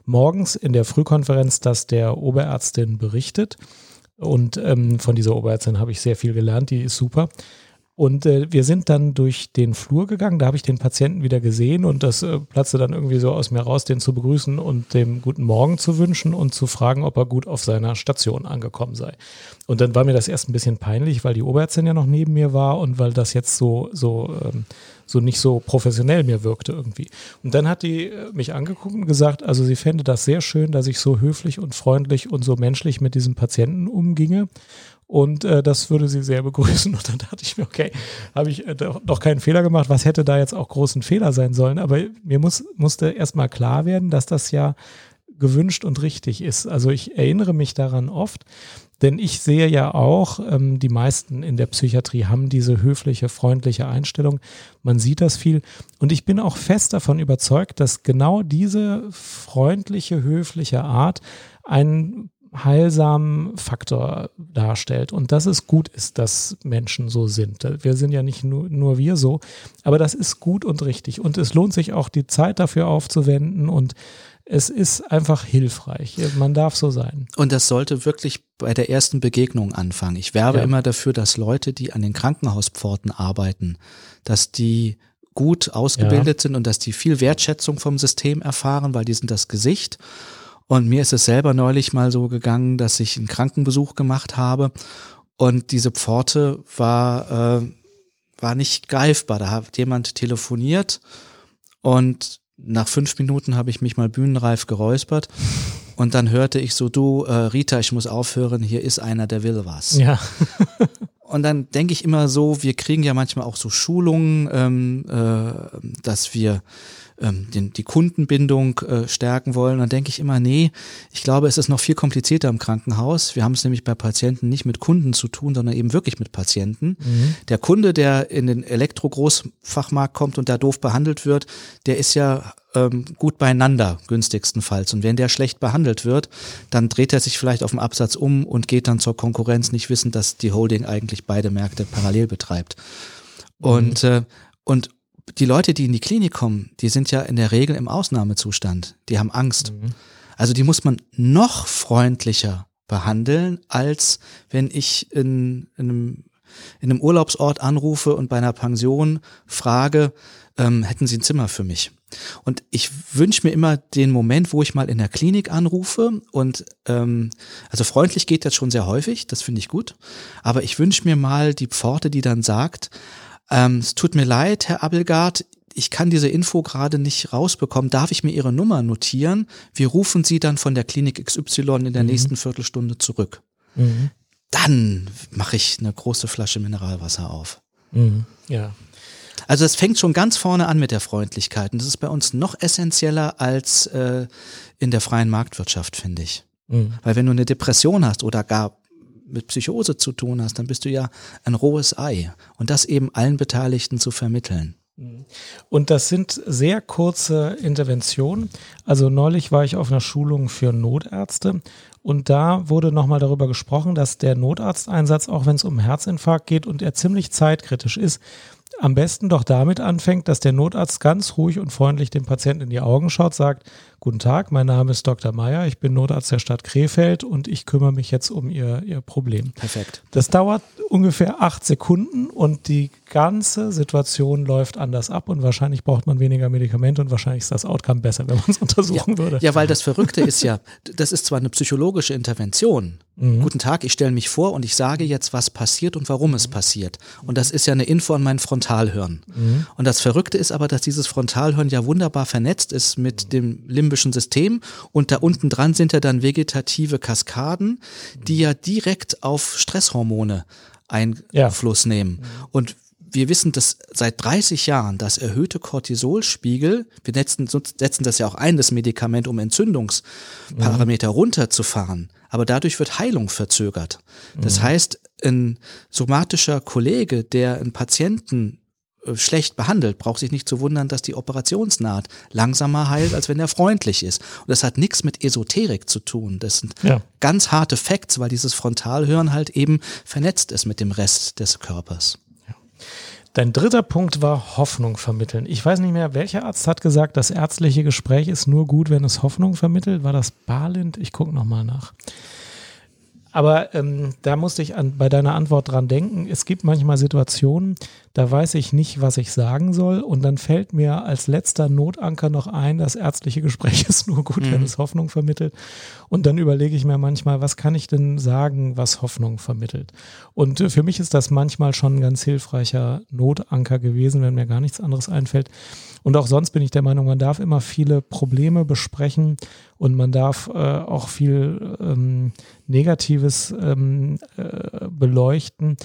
morgens in der Frühkonferenz, dass der Oberärztin berichtet. Und ähm, von dieser Oberärztin habe ich sehr viel gelernt, die ist super. Und äh, wir sind dann durch den Flur gegangen, da habe ich den Patienten wieder gesehen und das äh, platzte dann irgendwie so aus mir raus, den zu begrüßen und dem guten Morgen zu wünschen und zu fragen, ob er gut auf seiner Station angekommen sei. Und dann war mir das erst ein bisschen peinlich, weil die Oberärztin ja noch neben mir war und weil das jetzt so, so, ähm, so nicht so professionell mir wirkte irgendwie. Und dann hat die äh, mich angeguckt und gesagt, also sie fände das sehr schön, dass ich so höflich und freundlich und so menschlich mit diesem Patienten umginge. Und äh, das würde sie sehr begrüßen. Und dann dachte ich mir, okay, habe ich äh, doch keinen Fehler gemacht. Was hätte da jetzt auch großen Fehler sein sollen? Aber mir muss, musste erstmal klar werden, dass das ja gewünscht und richtig ist. Also ich erinnere mich daran oft, denn ich sehe ja auch, ähm, die meisten in der Psychiatrie haben diese höfliche, freundliche Einstellung. Man sieht das viel. Und ich bin auch fest davon überzeugt, dass genau diese freundliche, höfliche Art einen heilsamen Faktor darstellt und dass es gut ist, dass Menschen so sind. Wir sind ja nicht nur, nur wir so, aber das ist gut und richtig und es lohnt sich auch die Zeit dafür aufzuwenden und es ist einfach hilfreich. Man darf so sein. Und das sollte wirklich bei der ersten Begegnung anfangen. Ich werbe ja. immer dafür, dass Leute, die an den Krankenhauspforten arbeiten, dass die gut ausgebildet ja. sind und dass die viel Wertschätzung vom System erfahren, weil die sind das Gesicht und mir ist es selber neulich mal so gegangen, dass ich einen Krankenbesuch gemacht habe und diese Pforte war, äh, war nicht greifbar. Da hat jemand telefoniert und nach fünf Minuten habe ich mich mal bühnenreif geräuspert und dann hörte ich so, du, äh, Rita, ich muss aufhören, hier ist einer, der will was. Ja. und dann denke ich immer so, wir kriegen ja manchmal auch so Schulungen, ähm, äh, dass wir ähm, den, die Kundenbindung äh, stärken wollen, dann denke ich immer, nee, ich glaube, es ist noch viel komplizierter im Krankenhaus. Wir haben es nämlich bei Patienten nicht mit Kunden zu tun, sondern eben wirklich mit Patienten. Mhm. Der Kunde, der in den Elektro-Großfachmarkt kommt und da doof behandelt wird, der ist ja ähm, gut beieinander, günstigstenfalls. Und wenn der schlecht behandelt wird, dann dreht er sich vielleicht auf dem Absatz um und geht dann zur Konkurrenz, nicht wissend, dass die Holding eigentlich beide Märkte parallel betreibt. Und, mhm. äh, und die Leute, die in die Klinik kommen, die sind ja in der Regel im Ausnahmezustand. Die haben Angst. Mhm. Also die muss man noch freundlicher behandeln, als wenn ich in, in, einem, in einem Urlaubsort anrufe und bei einer Pension frage, ähm, hätten Sie ein Zimmer für mich? Und ich wünsche mir immer den Moment, wo ich mal in der Klinik anrufe und ähm, also freundlich geht das schon sehr häufig, das finde ich gut. Aber ich wünsche mir mal die Pforte, die dann sagt, ähm, es tut mir leid, Herr Abelgard, ich kann diese Info gerade nicht rausbekommen. Darf ich mir Ihre Nummer notieren? Wir rufen Sie dann von der Klinik XY in der mhm. nächsten Viertelstunde zurück. Mhm. Dann mache ich eine große Flasche Mineralwasser auf. Mhm. Ja. Also es fängt schon ganz vorne an mit der Freundlichkeit. Und das ist bei uns noch essentieller als äh, in der freien Marktwirtschaft, finde ich. Mhm. Weil wenn du eine Depression hast oder gar mit Psychose zu tun hast, dann bist du ja ein rohes Ei. Und das eben allen Beteiligten zu vermitteln. Und das sind sehr kurze Interventionen. Also neulich war ich auf einer Schulung für Notärzte und da wurde nochmal darüber gesprochen, dass der Notarzteinsatz, auch wenn es um Herzinfarkt geht und er ziemlich zeitkritisch ist, am besten doch damit anfängt, dass der Notarzt ganz ruhig und freundlich dem Patienten in die Augen schaut, sagt, Guten Tag, mein Name ist Dr. Meyer, ich bin Notarzt der Stadt Krefeld und ich kümmere mich jetzt um Ihr, Ihr Problem. Perfekt. Das dauert ungefähr acht Sekunden und die ganze Situation läuft anders ab und wahrscheinlich braucht man weniger Medikamente und wahrscheinlich ist das Outcome besser, wenn man es untersuchen ja, würde. Ja, weil das Verrückte ist ja, das ist zwar eine psychologische Intervention. Mhm. Guten Tag, ich stelle mich vor und ich sage jetzt, was passiert und warum es passiert. Und das ist ja eine Info an mein Frontalhirn. Mhm. Und das Verrückte ist aber, dass dieses Frontalhirn ja wunderbar vernetzt ist mit dem Limb limbischen System und da unten dran sind ja dann vegetative Kaskaden, die ja direkt auf Stresshormone Einfluss ja. nehmen. Und wir wissen dass seit 30 Jahren, dass erhöhte Cortisolspiegel, wir setzen, setzen das ja auch ein, das Medikament, um Entzündungsparameter mhm. runterzufahren, aber dadurch wird Heilung verzögert. Das mhm. heißt, ein somatischer Kollege, der einen Patienten schlecht behandelt, braucht sich nicht zu wundern, dass die Operationsnaht langsamer heilt, als wenn er freundlich ist. Und das hat nichts mit Esoterik zu tun. Das sind ja. ganz harte Facts, weil dieses Frontalhören halt eben vernetzt ist mit dem Rest des Körpers. Dein dritter Punkt war Hoffnung vermitteln. Ich weiß nicht mehr, welcher Arzt hat gesagt, das ärztliche Gespräch ist nur gut, wenn es Hoffnung vermittelt. War das Barlind? Ich gucke nochmal nach. Aber ähm, da musste ich an, bei deiner Antwort dran denken. Es gibt manchmal Situationen, da weiß ich nicht, was ich sagen soll. Und dann fällt mir als letzter Notanker noch ein, das ärztliche Gespräch ist nur gut, mhm. wenn es Hoffnung vermittelt. Und dann überlege ich mir manchmal, was kann ich denn sagen, was Hoffnung vermittelt? Und äh, für mich ist das manchmal schon ein ganz hilfreicher Notanker gewesen, wenn mir gar nichts anderes einfällt. Und auch sonst bin ich der Meinung, man darf immer viele Probleme besprechen und man darf äh, auch viel ähm, Negatives ähm, äh, beleuchten.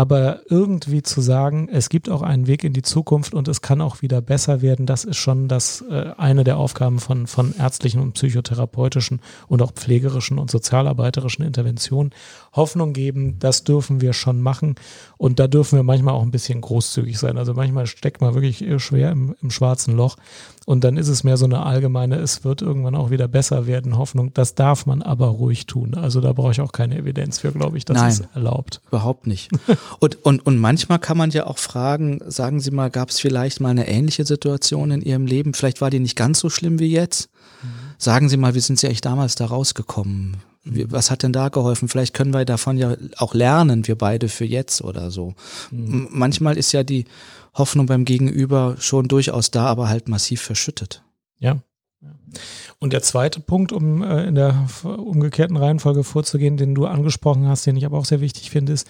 Aber irgendwie zu sagen, es gibt auch einen Weg in die Zukunft und es kann auch wieder besser werden, das ist schon das äh, eine der Aufgaben von, von ärztlichen und psychotherapeutischen und auch pflegerischen und sozialarbeiterischen Interventionen. Hoffnung geben, das dürfen wir schon machen und da dürfen wir manchmal auch ein bisschen großzügig sein. Also manchmal steckt man wirklich schwer im, im schwarzen Loch und dann ist es mehr so eine allgemeine, es wird irgendwann auch wieder besser werden, Hoffnung. Das darf man aber ruhig tun. Also da brauche ich auch keine Evidenz für, glaube ich, das Nein, ist erlaubt. Überhaupt nicht. und, und, und manchmal kann man ja auch fragen, sagen Sie mal, gab es vielleicht mal eine ähnliche Situation in Ihrem Leben? Vielleicht war die nicht ganz so schlimm wie jetzt? Mhm. Sagen Sie mal, wie sind Sie eigentlich damals da rausgekommen? Was hat denn da geholfen? Vielleicht können wir davon ja auch lernen, wir beide für jetzt oder so. Mhm. Manchmal ist ja die Hoffnung beim Gegenüber schon durchaus da, aber halt massiv verschüttet. Ja. Und der zweite Punkt, um äh, in der umgekehrten Reihenfolge vorzugehen, den du angesprochen hast, den ich aber auch sehr wichtig finde, ist,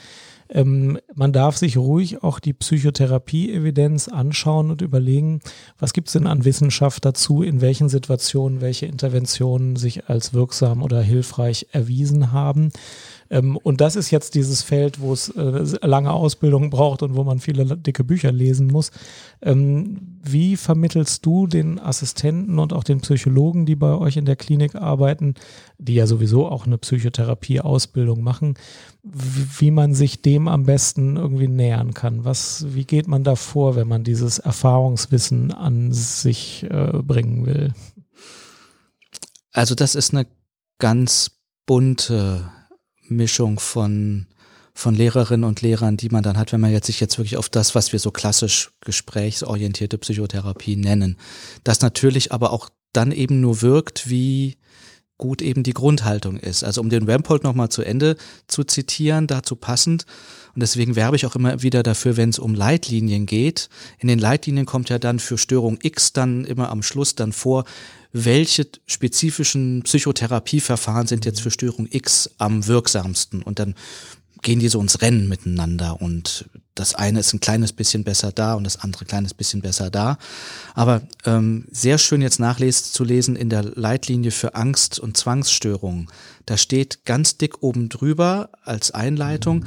ähm, man darf sich ruhig auch die Psychotherapie-Evidenz anschauen und überlegen, was gibt es denn an Wissenschaft dazu, in welchen Situationen welche Interventionen sich als wirksam oder hilfreich erwiesen haben. Ähm, und das ist jetzt dieses Feld, wo es äh, lange Ausbildung braucht und wo man viele dicke Bücher lesen muss. Ähm, wie vermittelst du den Assistenten und auch den Psychologen, die bei euch in der Klinik arbeiten, die ja sowieso auch eine Psychotherapie-Ausbildung machen, wie man sich dem am besten irgendwie nähern kann? Was, wie geht man da vor, wenn man dieses Erfahrungswissen an sich äh, bringen will? Also das ist eine ganz bunte Mischung von, von Lehrerinnen und Lehrern, die man dann hat, wenn man jetzt sich jetzt wirklich auf das, was wir so klassisch gesprächsorientierte Psychotherapie nennen. Das natürlich aber auch dann eben nur wirkt, wie gut eben die Grundhaltung ist. Also um den Rampold nochmal zu Ende zu zitieren, dazu passend, und deswegen werbe ich auch immer wieder dafür, wenn es um Leitlinien geht. In den Leitlinien kommt ja dann für Störung X dann immer am Schluss dann vor, welche spezifischen Psychotherapieverfahren sind jetzt für Störung X am wirksamsten. Und dann gehen die so ins Rennen miteinander und das eine ist ein kleines bisschen besser da und das andere ein kleines bisschen besser da. Aber ähm, sehr schön jetzt nachlesen zu lesen in der Leitlinie für Angst- und Zwangsstörungen. Da steht ganz dick oben drüber als Einleitung,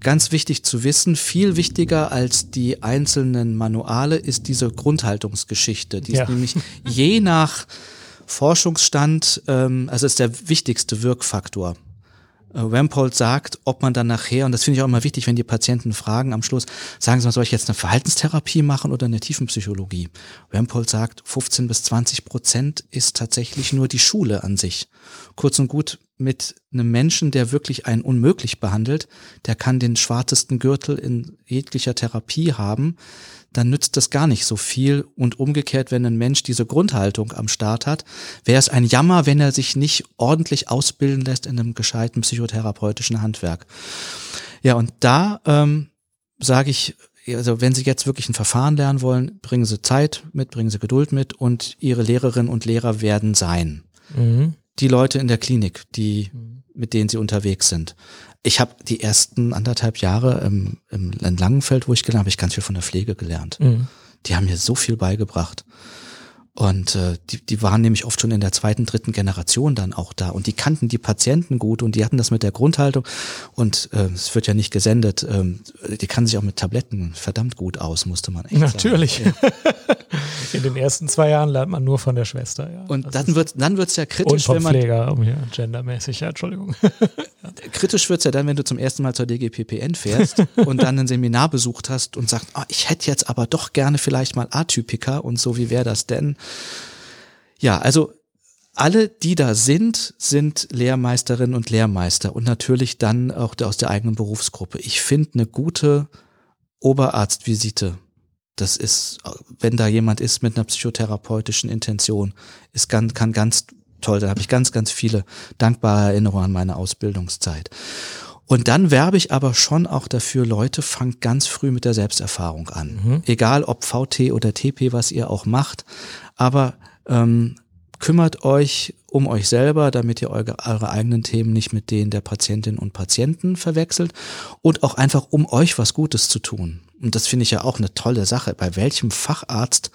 ganz wichtig zu wissen, viel wichtiger als die einzelnen Manuale ist diese Grundhaltungsgeschichte. Die ja. ist nämlich je nach Forschungsstand, ähm, also ist der wichtigste Wirkfaktor. Äh, Rampold sagt, ob man dann nachher, und das finde ich auch immer wichtig, wenn die Patienten fragen am Schluss, sagen sie mal, soll ich jetzt eine Verhaltenstherapie machen oder eine Tiefenpsychologie? Rampold sagt, 15 bis 20 Prozent ist tatsächlich nur die Schule an sich. Kurz und gut, mit einem Menschen, der wirklich einen unmöglich behandelt, der kann den schwarzesten Gürtel in jeglicher Therapie haben, dann nützt das gar nicht so viel. Und umgekehrt, wenn ein Mensch diese Grundhaltung am Start hat, wäre es ein Jammer, wenn er sich nicht ordentlich ausbilden lässt in einem gescheiten psychotherapeutischen Handwerk. Ja, und da ähm, sage ich, also wenn Sie jetzt wirklich ein Verfahren lernen wollen, bringen Sie Zeit mit, bringen Sie Geduld mit und Ihre Lehrerinnen und Lehrer werden sein. Mhm die Leute in der Klinik, die, mhm. mit denen sie unterwegs sind. Ich habe die ersten anderthalb Jahre im, im Langenfeld, wo ich gelernt habe, ich ganz viel von der Pflege gelernt. Mhm. Die haben mir so viel beigebracht. Und äh, die, die waren nämlich oft schon in der zweiten, dritten Generation dann auch da und die kannten die Patienten gut und die hatten das mit der Grundhaltung und äh, es wird ja nicht gesendet, ähm, die kann sich auch mit Tabletten verdammt gut aus, musste man echt Natürlich. sagen. Ja. In den ersten zwei Jahren lernt man nur von der Schwester, ja. Und das dann wird dann wird's ja kritisch, und vom wenn man Pfleger, um hier gendermäßig, ja, Entschuldigung. Kritisch wird's ja dann, wenn du zum ersten Mal zur DGPPN fährst und dann ein Seminar besucht hast und sagst, ah, ich hätte jetzt aber doch gerne vielleicht mal Atypiker und so, wie wäre das denn? Ja, also alle, die da sind, sind Lehrmeisterinnen und Lehrmeister und natürlich dann auch aus der eigenen Berufsgruppe. Ich finde eine gute Oberarztvisite, das ist, wenn da jemand ist mit einer psychotherapeutischen Intention, ist ganz, kann ganz toll. Da habe ich ganz, ganz viele dankbare Erinnerungen an meine Ausbildungszeit. Und dann werbe ich aber schon auch dafür, Leute, fangt ganz früh mit der Selbsterfahrung an. Mhm. Egal ob VT oder TP, was ihr auch macht. Aber ähm, kümmert euch um euch selber, damit ihr eure, eure eigenen Themen nicht mit denen der Patientinnen und Patienten verwechselt und auch einfach um euch was Gutes zu tun. Und das finde ich ja auch eine tolle Sache. Bei welchem Facharzt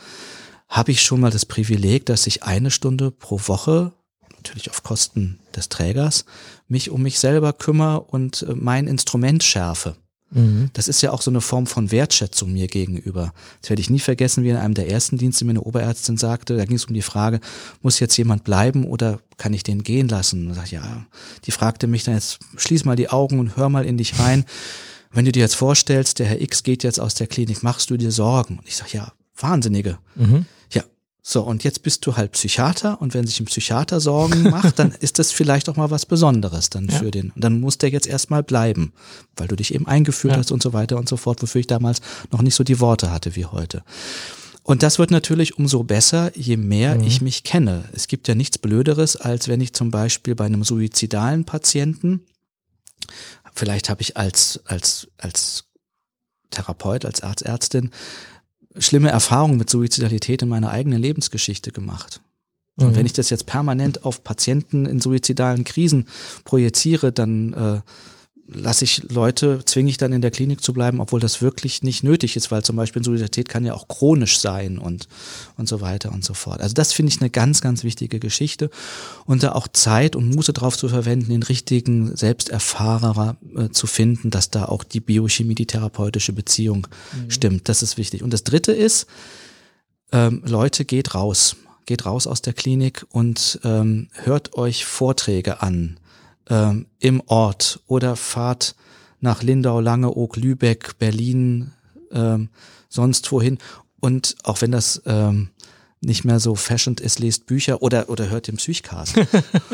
habe ich schon mal das Privileg, dass ich eine Stunde pro Woche, natürlich auf Kosten des Trägers, mich um mich selber kümmere und äh, mein Instrument schärfe. Mhm. Das ist ja auch so eine Form von Wertschätzung mir gegenüber. Das werde ich nie vergessen, wie in einem der ersten Dienste mir eine Oberärztin sagte, da ging es um die Frage, muss jetzt jemand bleiben oder kann ich den gehen lassen? Und sag, ja, die fragte mich dann jetzt, schließ mal die Augen und hör mal in dich rein. Wenn du dir jetzt vorstellst, der Herr X geht jetzt aus der Klinik, machst du dir Sorgen? Und ich sag, ja, Wahnsinnige. Mhm. So, und jetzt bist du halt Psychiater und wenn sich ein Psychiater Sorgen macht, dann ist das vielleicht auch mal was Besonderes dann ja. für den. Und dann muss der jetzt erstmal bleiben, weil du dich eben eingeführt ja. hast und so weiter und so fort, wofür ich damals noch nicht so die Worte hatte wie heute. Und das wird natürlich umso besser, je mehr mhm. ich mich kenne. Es gibt ja nichts Blöderes, als wenn ich zum Beispiel bei einem suizidalen Patienten, vielleicht habe ich als, als, als Therapeut, als Arztärztin, schlimme Erfahrungen mit Suizidalität in meiner eigenen Lebensgeschichte gemacht. Und mhm. wenn ich das jetzt permanent auf Patienten in suizidalen Krisen projiziere, dann äh, lasse ich Leute, zwinge ich dann in der Klinik zu bleiben, obwohl das wirklich nicht nötig ist, weil zum Beispiel Solidarität kann ja auch chronisch sein und, und so weiter und so fort. Also das finde ich eine ganz, ganz wichtige Geschichte und da auch Zeit und Muße drauf zu verwenden, den richtigen Selbsterfahrer äh, zu finden, dass da auch die Biochemie, die therapeutische Beziehung mhm. stimmt. Das ist wichtig. Und das dritte ist, ähm, Leute, geht raus. Geht raus aus der Klinik und ähm, hört euch Vorträge an ähm, im Ort oder fahrt nach Lindau, Langeoog, Lübeck, Berlin, ähm, sonst wohin. Und auch wenn das ähm, nicht mehr so fashioned ist, lest Bücher oder, oder hört den Psychcast.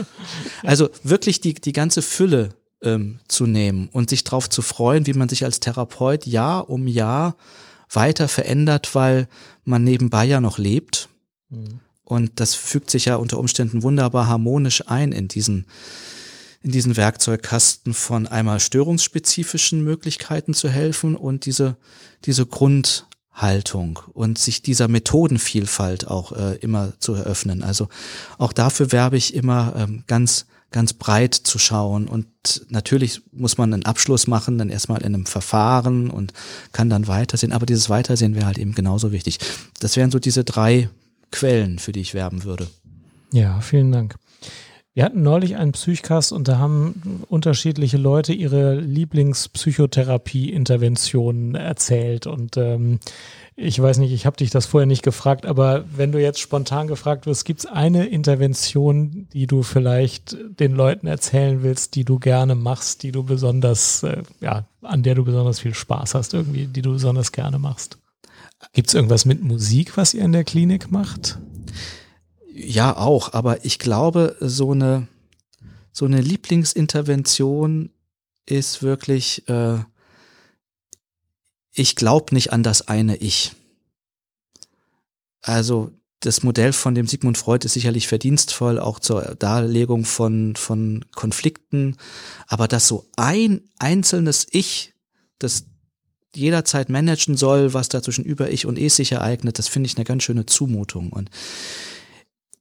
also wirklich die, die ganze Fülle ähm, zu nehmen und sich darauf zu freuen, wie man sich als Therapeut Jahr um Jahr weiter verändert, weil man nebenbei ja noch lebt. Mhm. Und das fügt sich ja unter Umständen wunderbar harmonisch ein in diesen in diesen Werkzeugkasten von einmal störungsspezifischen Möglichkeiten zu helfen und diese, diese Grundhaltung und sich dieser Methodenvielfalt auch äh, immer zu eröffnen. Also auch dafür werbe ich immer ähm, ganz ganz breit zu schauen. Und natürlich muss man einen Abschluss machen, dann erstmal in einem Verfahren und kann dann weitersehen. Aber dieses Weitersehen wäre halt eben genauso wichtig. Das wären so diese drei Quellen, für die ich werben würde. Ja, vielen Dank. Wir hatten neulich einen Psychcast und da haben unterschiedliche Leute ihre Lieblingspsychotherapie-Interventionen erzählt. Und ähm, ich weiß nicht, ich habe dich das vorher nicht gefragt, aber wenn du jetzt spontan gefragt wirst, gibt es eine Intervention, die du vielleicht den Leuten erzählen willst, die du gerne machst, die du besonders, äh, ja, an der du besonders viel Spaß hast, irgendwie, die du besonders gerne machst? Gibt es irgendwas mit Musik, was ihr in der Klinik macht? Ja, auch, aber ich glaube, so eine, so eine Lieblingsintervention ist wirklich, äh, ich glaube nicht an das eine Ich. Also das Modell von dem Sigmund Freud ist sicherlich verdienstvoll, auch zur Darlegung von, von Konflikten, aber dass so ein einzelnes Ich, das jederzeit managen soll, was da zwischen Über-Ich und Es sich ereignet, das finde ich eine ganz schöne Zumutung. Und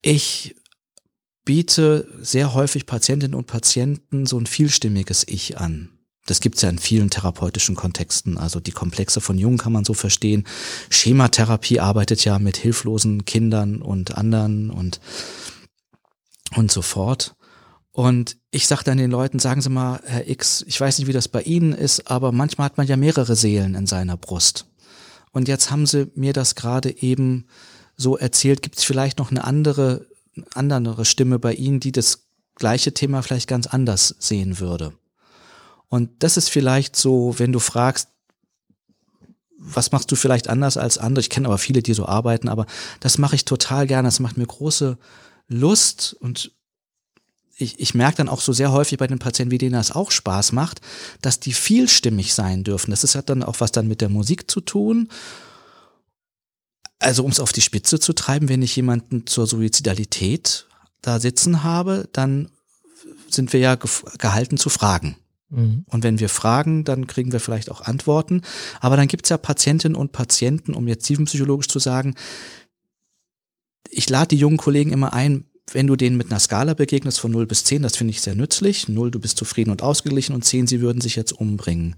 ich biete sehr häufig Patientinnen und Patienten so ein vielstimmiges Ich an. Das gibt's ja in vielen therapeutischen Kontexten. Also die Komplexe von Jung kann man so verstehen. Schematherapie arbeitet ja mit hilflosen Kindern und anderen und, und so fort. Und ich sage dann den Leuten, sagen Sie mal, Herr X, ich weiß nicht, wie das bei Ihnen ist, aber manchmal hat man ja mehrere Seelen in seiner Brust. Und jetzt haben Sie mir das gerade eben so erzählt, gibt es vielleicht noch eine andere, andere Stimme bei Ihnen, die das gleiche Thema vielleicht ganz anders sehen würde. Und das ist vielleicht so, wenn du fragst, was machst du vielleicht anders als andere? Ich kenne aber viele, die so arbeiten, aber das mache ich total gerne. Das macht mir große Lust und ich, ich merke dann auch so sehr häufig bei den Patienten, wie denen das auch Spaß macht, dass die vielstimmig sein dürfen. Das ist, hat dann auch was dann mit der Musik zu tun. Also um es auf die Spitze zu treiben, wenn ich jemanden zur Suizidalität da sitzen habe, dann sind wir ja gehalten zu fragen. Mhm. Und wenn wir fragen, dann kriegen wir vielleicht auch Antworten. Aber dann gibt es ja Patientinnen und Patienten, um jetzt tiefenpsychologisch zu sagen, ich lade die jungen Kollegen immer ein, wenn du denen mit einer Skala begegnest von 0 bis 10, das finde ich sehr nützlich. 0, du bist zufrieden und ausgeglichen und 10, sie würden sich jetzt umbringen.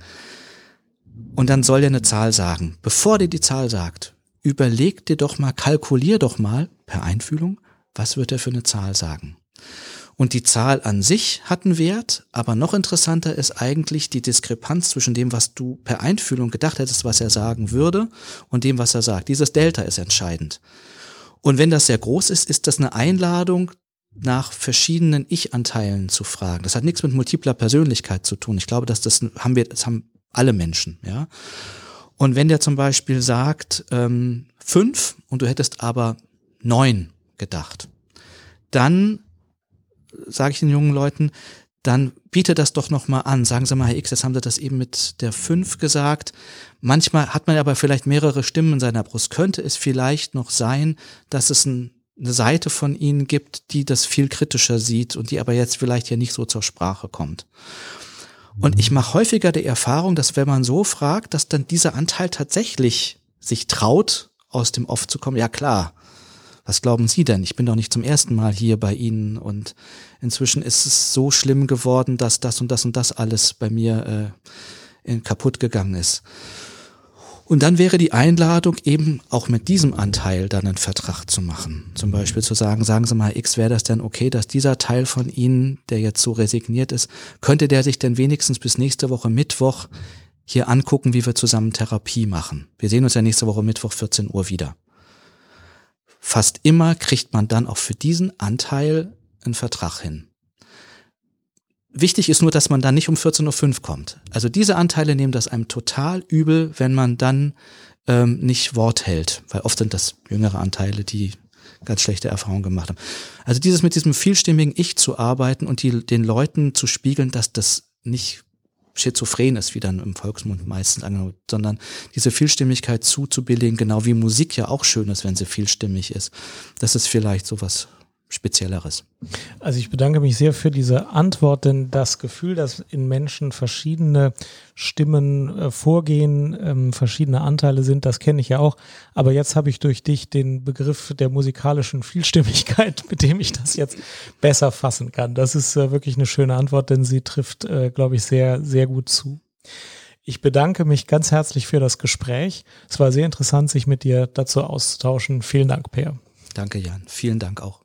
Und dann soll er eine Zahl sagen. Bevor der die Zahl sagt, überleg dir doch mal, kalkulier doch mal per Einfühlung, was wird er für eine Zahl sagen. Und die Zahl an sich hat einen Wert, aber noch interessanter ist eigentlich die Diskrepanz zwischen dem, was du per Einfühlung gedacht hättest, was er sagen würde, und dem, was er sagt. Dieses Delta ist entscheidend. Und wenn das sehr groß ist, ist das eine Einladung, nach verschiedenen Ich-Anteilen zu fragen. Das hat nichts mit multipler Persönlichkeit zu tun. Ich glaube, dass das haben wir, das haben alle Menschen, ja. Und wenn der zum Beispiel sagt ähm, fünf und du hättest aber neun gedacht, dann sage ich den jungen Leuten, dann biete das doch nochmal an. Sagen Sie mal, Herr X, jetzt haben Sie das eben mit der 5 gesagt. Manchmal hat man aber vielleicht mehrere Stimmen in seiner Brust. Könnte es vielleicht noch sein, dass es ein, eine Seite von Ihnen gibt, die das viel kritischer sieht und die aber jetzt vielleicht hier nicht so zur Sprache kommt? Und ich mache häufiger die Erfahrung, dass wenn man so fragt, dass dann dieser Anteil tatsächlich sich traut, aus dem Off zu kommen. Ja klar, was glauben Sie denn? Ich bin doch nicht zum ersten Mal hier bei Ihnen und inzwischen ist es so schlimm geworden, dass das und das und das alles bei mir äh, kaputt gegangen ist. Und dann wäre die Einladung eben auch mit diesem Anteil dann einen Vertrag zu machen. Zum Beispiel zu sagen, sagen Sie mal, X, wäre das denn okay, dass dieser Teil von Ihnen, der jetzt so resigniert ist, könnte der sich denn wenigstens bis nächste Woche Mittwoch hier angucken, wie wir zusammen Therapie machen. Wir sehen uns ja nächste Woche Mittwoch 14 Uhr wieder fast immer kriegt man dann auch für diesen Anteil einen Vertrag hin. Wichtig ist nur, dass man dann nicht um 14.05 Uhr kommt. Also diese Anteile nehmen das einem total übel, wenn man dann ähm, nicht Wort hält, weil oft sind das jüngere Anteile, die ganz schlechte Erfahrungen gemacht haben. Also dieses mit diesem vielstimmigen Ich zu arbeiten und die, den Leuten zu spiegeln, dass das nicht schizophren ist, wie dann im Volksmund meistens angenommen, sondern diese Vielstimmigkeit zuzubilligen, genau wie Musik ja auch schön ist, wenn sie vielstimmig ist. Das ist vielleicht sowas Spezielleres. Also ich bedanke mich sehr für diese Antwort, denn das Gefühl, dass in Menschen verschiedene Stimmen äh, vorgehen, ähm, verschiedene Anteile sind, das kenne ich ja auch. Aber jetzt habe ich durch dich den Begriff der musikalischen Vielstimmigkeit, mit dem ich das jetzt besser fassen kann. Das ist äh, wirklich eine schöne Antwort, denn sie trifft, äh, glaube ich, sehr, sehr gut zu. Ich bedanke mich ganz herzlich für das Gespräch. Es war sehr interessant, sich mit dir dazu auszutauschen. Vielen Dank, Per. Danke, Jan. Vielen Dank auch.